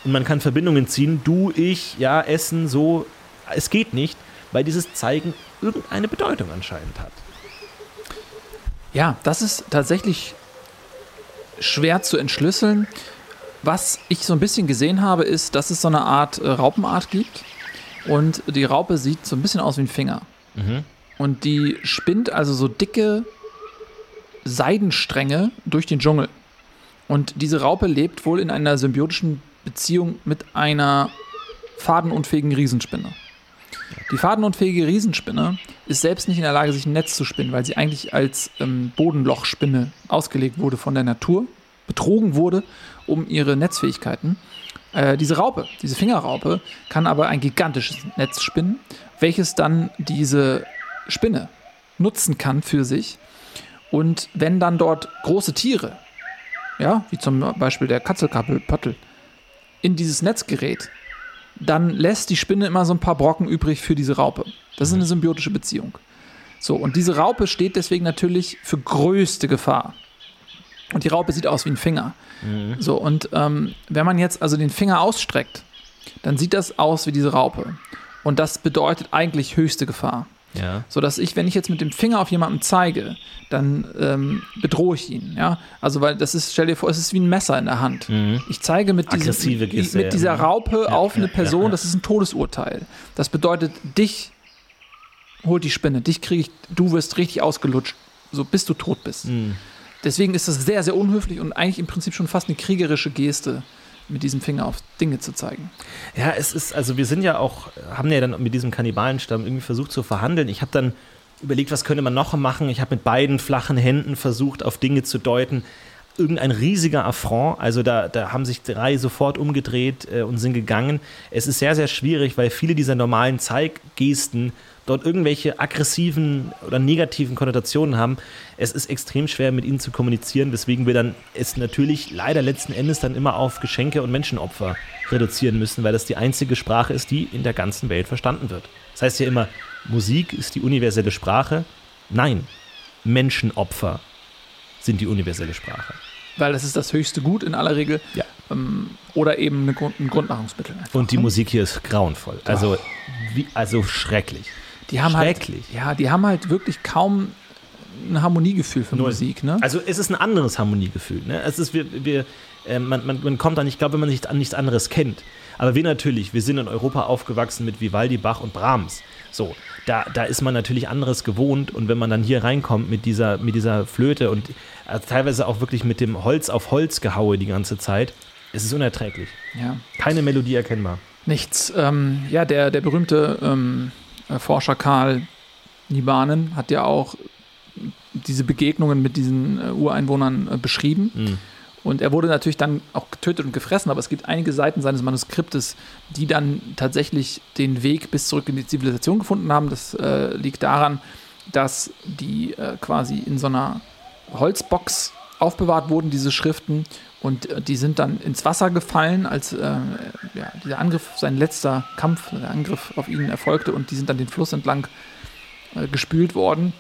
Und man kann Verbindungen ziehen. Du, ich, ja, Essen, so. Es geht nicht, weil dieses Zeigen irgendeine Bedeutung anscheinend hat. Ja, das ist tatsächlich schwer zu entschlüsseln. Was ich so ein bisschen gesehen habe, ist, dass es so eine Art äh, Raupenart gibt. Und die Raupe sieht so ein bisschen aus wie ein Finger. Mhm. Und die spinnt also so dicke Seidenstränge durch den Dschungel. Und diese Raupe lebt wohl in einer symbiotischen Beziehung mit einer fadenunfähigen Riesenspinne. Die fadenunfähige Riesenspinne ist selbst nicht in der Lage, sich ein Netz zu spinnen, weil sie eigentlich als ähm, Bodenlochspinne ausgelegt wurde von der Natur, betrogen wurde um ihre Netzfähigkeiten. Äh, diese Raupe, diese Fingerraupe, kann aber ein gigantisches Netz spinnen, welches dann diese Spinne nutzen kann für sich. Und wenn dann dort große Tiere ja, wie zum Beispiel der Katzelkappelpöttel, in dieses Netz gerät, dann lässt die Spinne immer so ein paar Brocken übrig für diese Raupe. Das ist eine symbiotische Beziehung. So, und diese Raupe steht deswegen natürlich für größte Gefahr. Und die Raupe sieht aus wie ein Finger. Mhm. So, und ähm, wenn man jetzt also den Finger ausstreckt, dann sieht das aus wie diese Raupe. Und das bedeutet eigentlich höchste Gefahr. Ja. So dass ich, wenn ich jetzt mit dem Finger auf jemanden zeige, dann ähm, bedrohe ich ihn. Ja? Also, weil das ist, stell dir vor, es ist wie ein Messer in der Hand. Ich zeige mit, diesem, Mhm. Geste, mit dieser Raupe Ja, auf eine ja, Person, ja, ja. das ist ein Todesurteil. Das bedeutet, dich holt die Spinne, dich kriege ich, du wirst richtig ausgelutscht, so bis du tot bist. Mhm. Deswegen ist das sehr, sehr unhöflich und eigentlich im Prinzip schon fast eine kriegerische Geste, mit diesem Finger auf Dinge zu zeigen. Ja, es ist, also wir sind ja auch, haben ja dann mit diesem Kannibalenstamm irgendwie versucht zu verhandeln. Ich habe dann überlegt, was könnte man noch machen. Ich habe mit beiden flachen Händen versucht, auf Dinge zu deuten. Irgendein riesiger Affront, also da, da haben sich drei sofort umgedreht äh, und sind gegangen. Es ist sehr, sehr schwierig, weil viele dieser normalen Zeiggesten dort irgendwelche aggressiven oder negativen Konnotationen haben. Es ist extrem schwer, mit ihnen zu kommunizieren, weswegen wir dann es natürlich leider letzten Endes dann immer auf Geschenke und Menschenopfer reduzieren müssen, weil das die einzige Sprache ist, die in der ganzen Welt verstanden wird. Das heißt ja immer, Musik ist die universelle Sprache. Nein, Menschenopfer sind die universelle Sprache. Weil das ist das höchste Gut in aller Regel. Ja. Ähm, oder eben ein Grundnahrungsmittel. einfach, Und die ne? Musik hier ist grauenvoll. Also, wie, also schrecklich. Die haben halt, Schrecklich. ja, die haben halt wirklich kaum ein Harmoniegefühl für Null. Musik, ne? Also es ist ein anderes Harmoniegefühl. Ne? Es ist, wir, wir, äh, man, man, man kommt an, ich glaube, wenn man nicht an nichts anderes kennt. Aber wir natürlich, wir sind in Europa aufgewachsen mit Vivaldi, Bach und Brahms. So, da, da ist man natürlich anderes gewohnt und wenn man dann hier reinkommt mit dieser, mit dieser Flöte und äh, teilweise auch wirklich mit dem Holz auf Holz gehaue die ganze Zeit, es ist unerträglich. ja. Keine Melodie erkennbar. Nichts. Ähm, ja, der, der berühmte ähm, äh, Forscher Karl Libanen hat ja auch diese Begegnungen mit diesen äh, Ureinwohnern äh, beschrieben. Mhm. Und er wurde natürlich dann auch getötet und gefressen, aber es gibt einige Seiten seines Manuskriptes, die dann tatsächlich den Weg bis zurück in die Zivilisation gefunden haben. Das äh, liegt daran, dass die äh, quasi in so einer Holzbox aufbewahrt wurden, diese Schriften. Und äh, die sind dann ins Wasser gefallen, als äh, ja, dieser Angriff, sein letzter Kampf, der Angriff auf ihn erfolgte. Und die sind dann den Fluss entlang äh, gespült worden.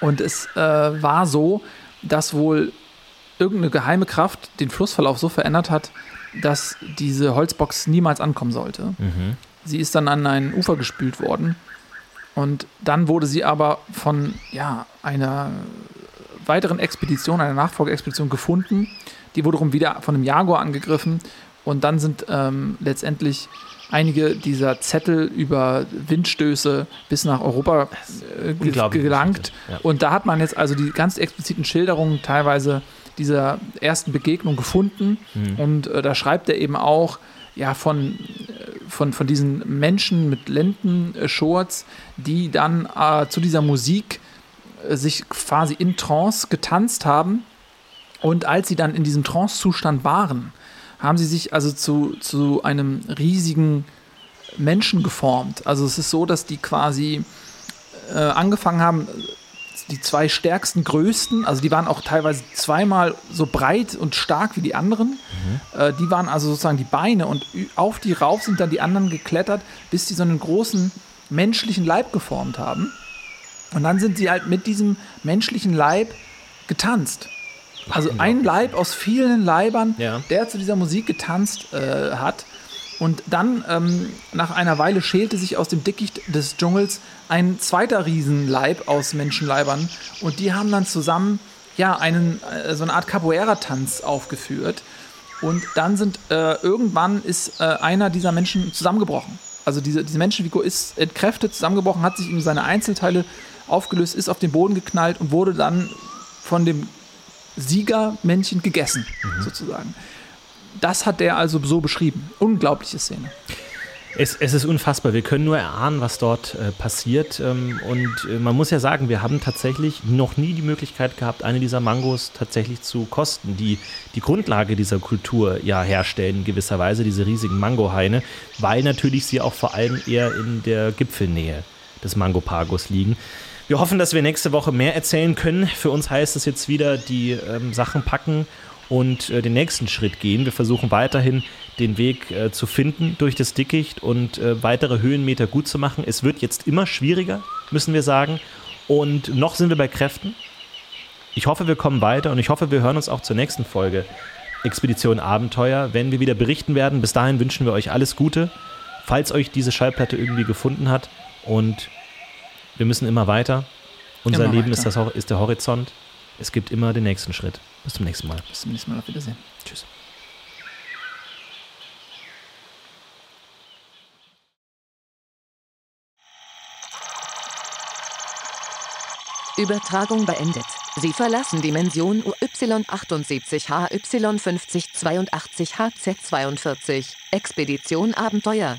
Und es äh, war so, dass wohl irgendeine geheime Kraft den Flussverlauf so verändert hat, dass diese Holzbox niemals ankommen sollte. Sie ist dann an ein Ufer gespült worden. Und dann wurde sie aber von ja, einer weiteren Expedition, einer Nachfolgeexpedition gefunden. Die wurde rum wieder von einem Jaguar angegriffen. Und dann sind ähm, letztendlich einige dieser Zettel über Windstöße bis nach Europa äh, gelangt. Ja. Und da hat man jetzt also die ganz expliziten Schilderungen teilweise dieser ersten Begegnung gefunden. Und äh, da schreibt er eben auch ja, von, äh, von, von diesen Menschen mit Lendenshorts, die dann äh, zu dieser Musik sich quasi in Trance getanzt haben. Und als sie dann in diesem Trance-Zustand waren, haben sie sich also zu, zu einem riesigen Menschen geformt. Also es ist so, dass die quasi äh, angefangen haben, die zwei stärksten, größten, also die waren auch teilweise zweimal so breit und stark wie die anderen. Äh, die waren also sozusagen die Beine und auf die rauf sind dann die anderen geklettert, bis die so einen großen menschlichen Leib geformt haben. Und dann sind sie halt mit diesem menschlichen Leib getanzt. Also ein Leib aus vielen Leibern, Ja. der zu dieser Musik getanzt äh, hat. Und dann, ähm, nach einer Weile, schälte sich aus dem Dickicht des Dschungels ein zweiter Riesenleib aus Menschenleibern. Und die haben dann zusammen ja, einen, äh, so eine Art Capoeira-Tanz aufgeführt. Und dann sind äh, irgendwann ist äh, einer dieser Menschen zusammengebrochen. Also diese, diese Menschenfigur ist entkräftet, zusammengebrochen, hat sich in seine Einzelteile aufgelöst, ist auf den Boden geknallt und wurde dann von dem Siegermännchen gegessen, sozusagen. Das hat der also so beschrieben. Unglaubliche Szene. Es, es ist unfassbar. Wir können nur erahnen, was dort äh, passiert. Ähm, und äh, man muss ja sagen, wir haben tatsächlich noch nie die Möglichkeit gehabt, eine dieser Mangos tatsächlich zu kosten, die die Grundlage dieser Kultur ja herstellen, in gewisser Weise, diese riesigen Mangohaine, weil natürlich sie auch vor allem eher in der Gipfelnähe des Mangopagos liegen. Wir hoffen, dass wir nächste Woche mehr erzählen können. Für uns heißt es jetzt wieder, die ähm, Sachen packen und äh, den nächsten Schritt gehen. Wir versuchen weiterhin den Weg äh, zu finden durch das Dickicht und äh, weitere Höhenmeter gut zu machen. Es wird jetzt immer schwieriger, müssen wir sagen. Und noch sind wir bei Kräften. Ich hoffe, wir kommen weiter und ich hoffe, wir hören uns auch zur nächsten Folge Expedition Abenteuer, wenn wir wieder berichten werden. Bis dahin wünschen wir euch alles Gute. falls euch diese Schallplatte irgendwie gefunden hat und wir müssen immer weiter. Unser Immer Leben weiter. ist, das, ist der Horizont. Es gibt immer den nächsten Schritt. Bis zum nächsten Mal. Bis zum nächsten Mal. Auf Wiedersehen. Tschüss. Übertragung beendet. Sie verlassen Dimension UY78 HY5082 HZ42. Expedition Abenteuer.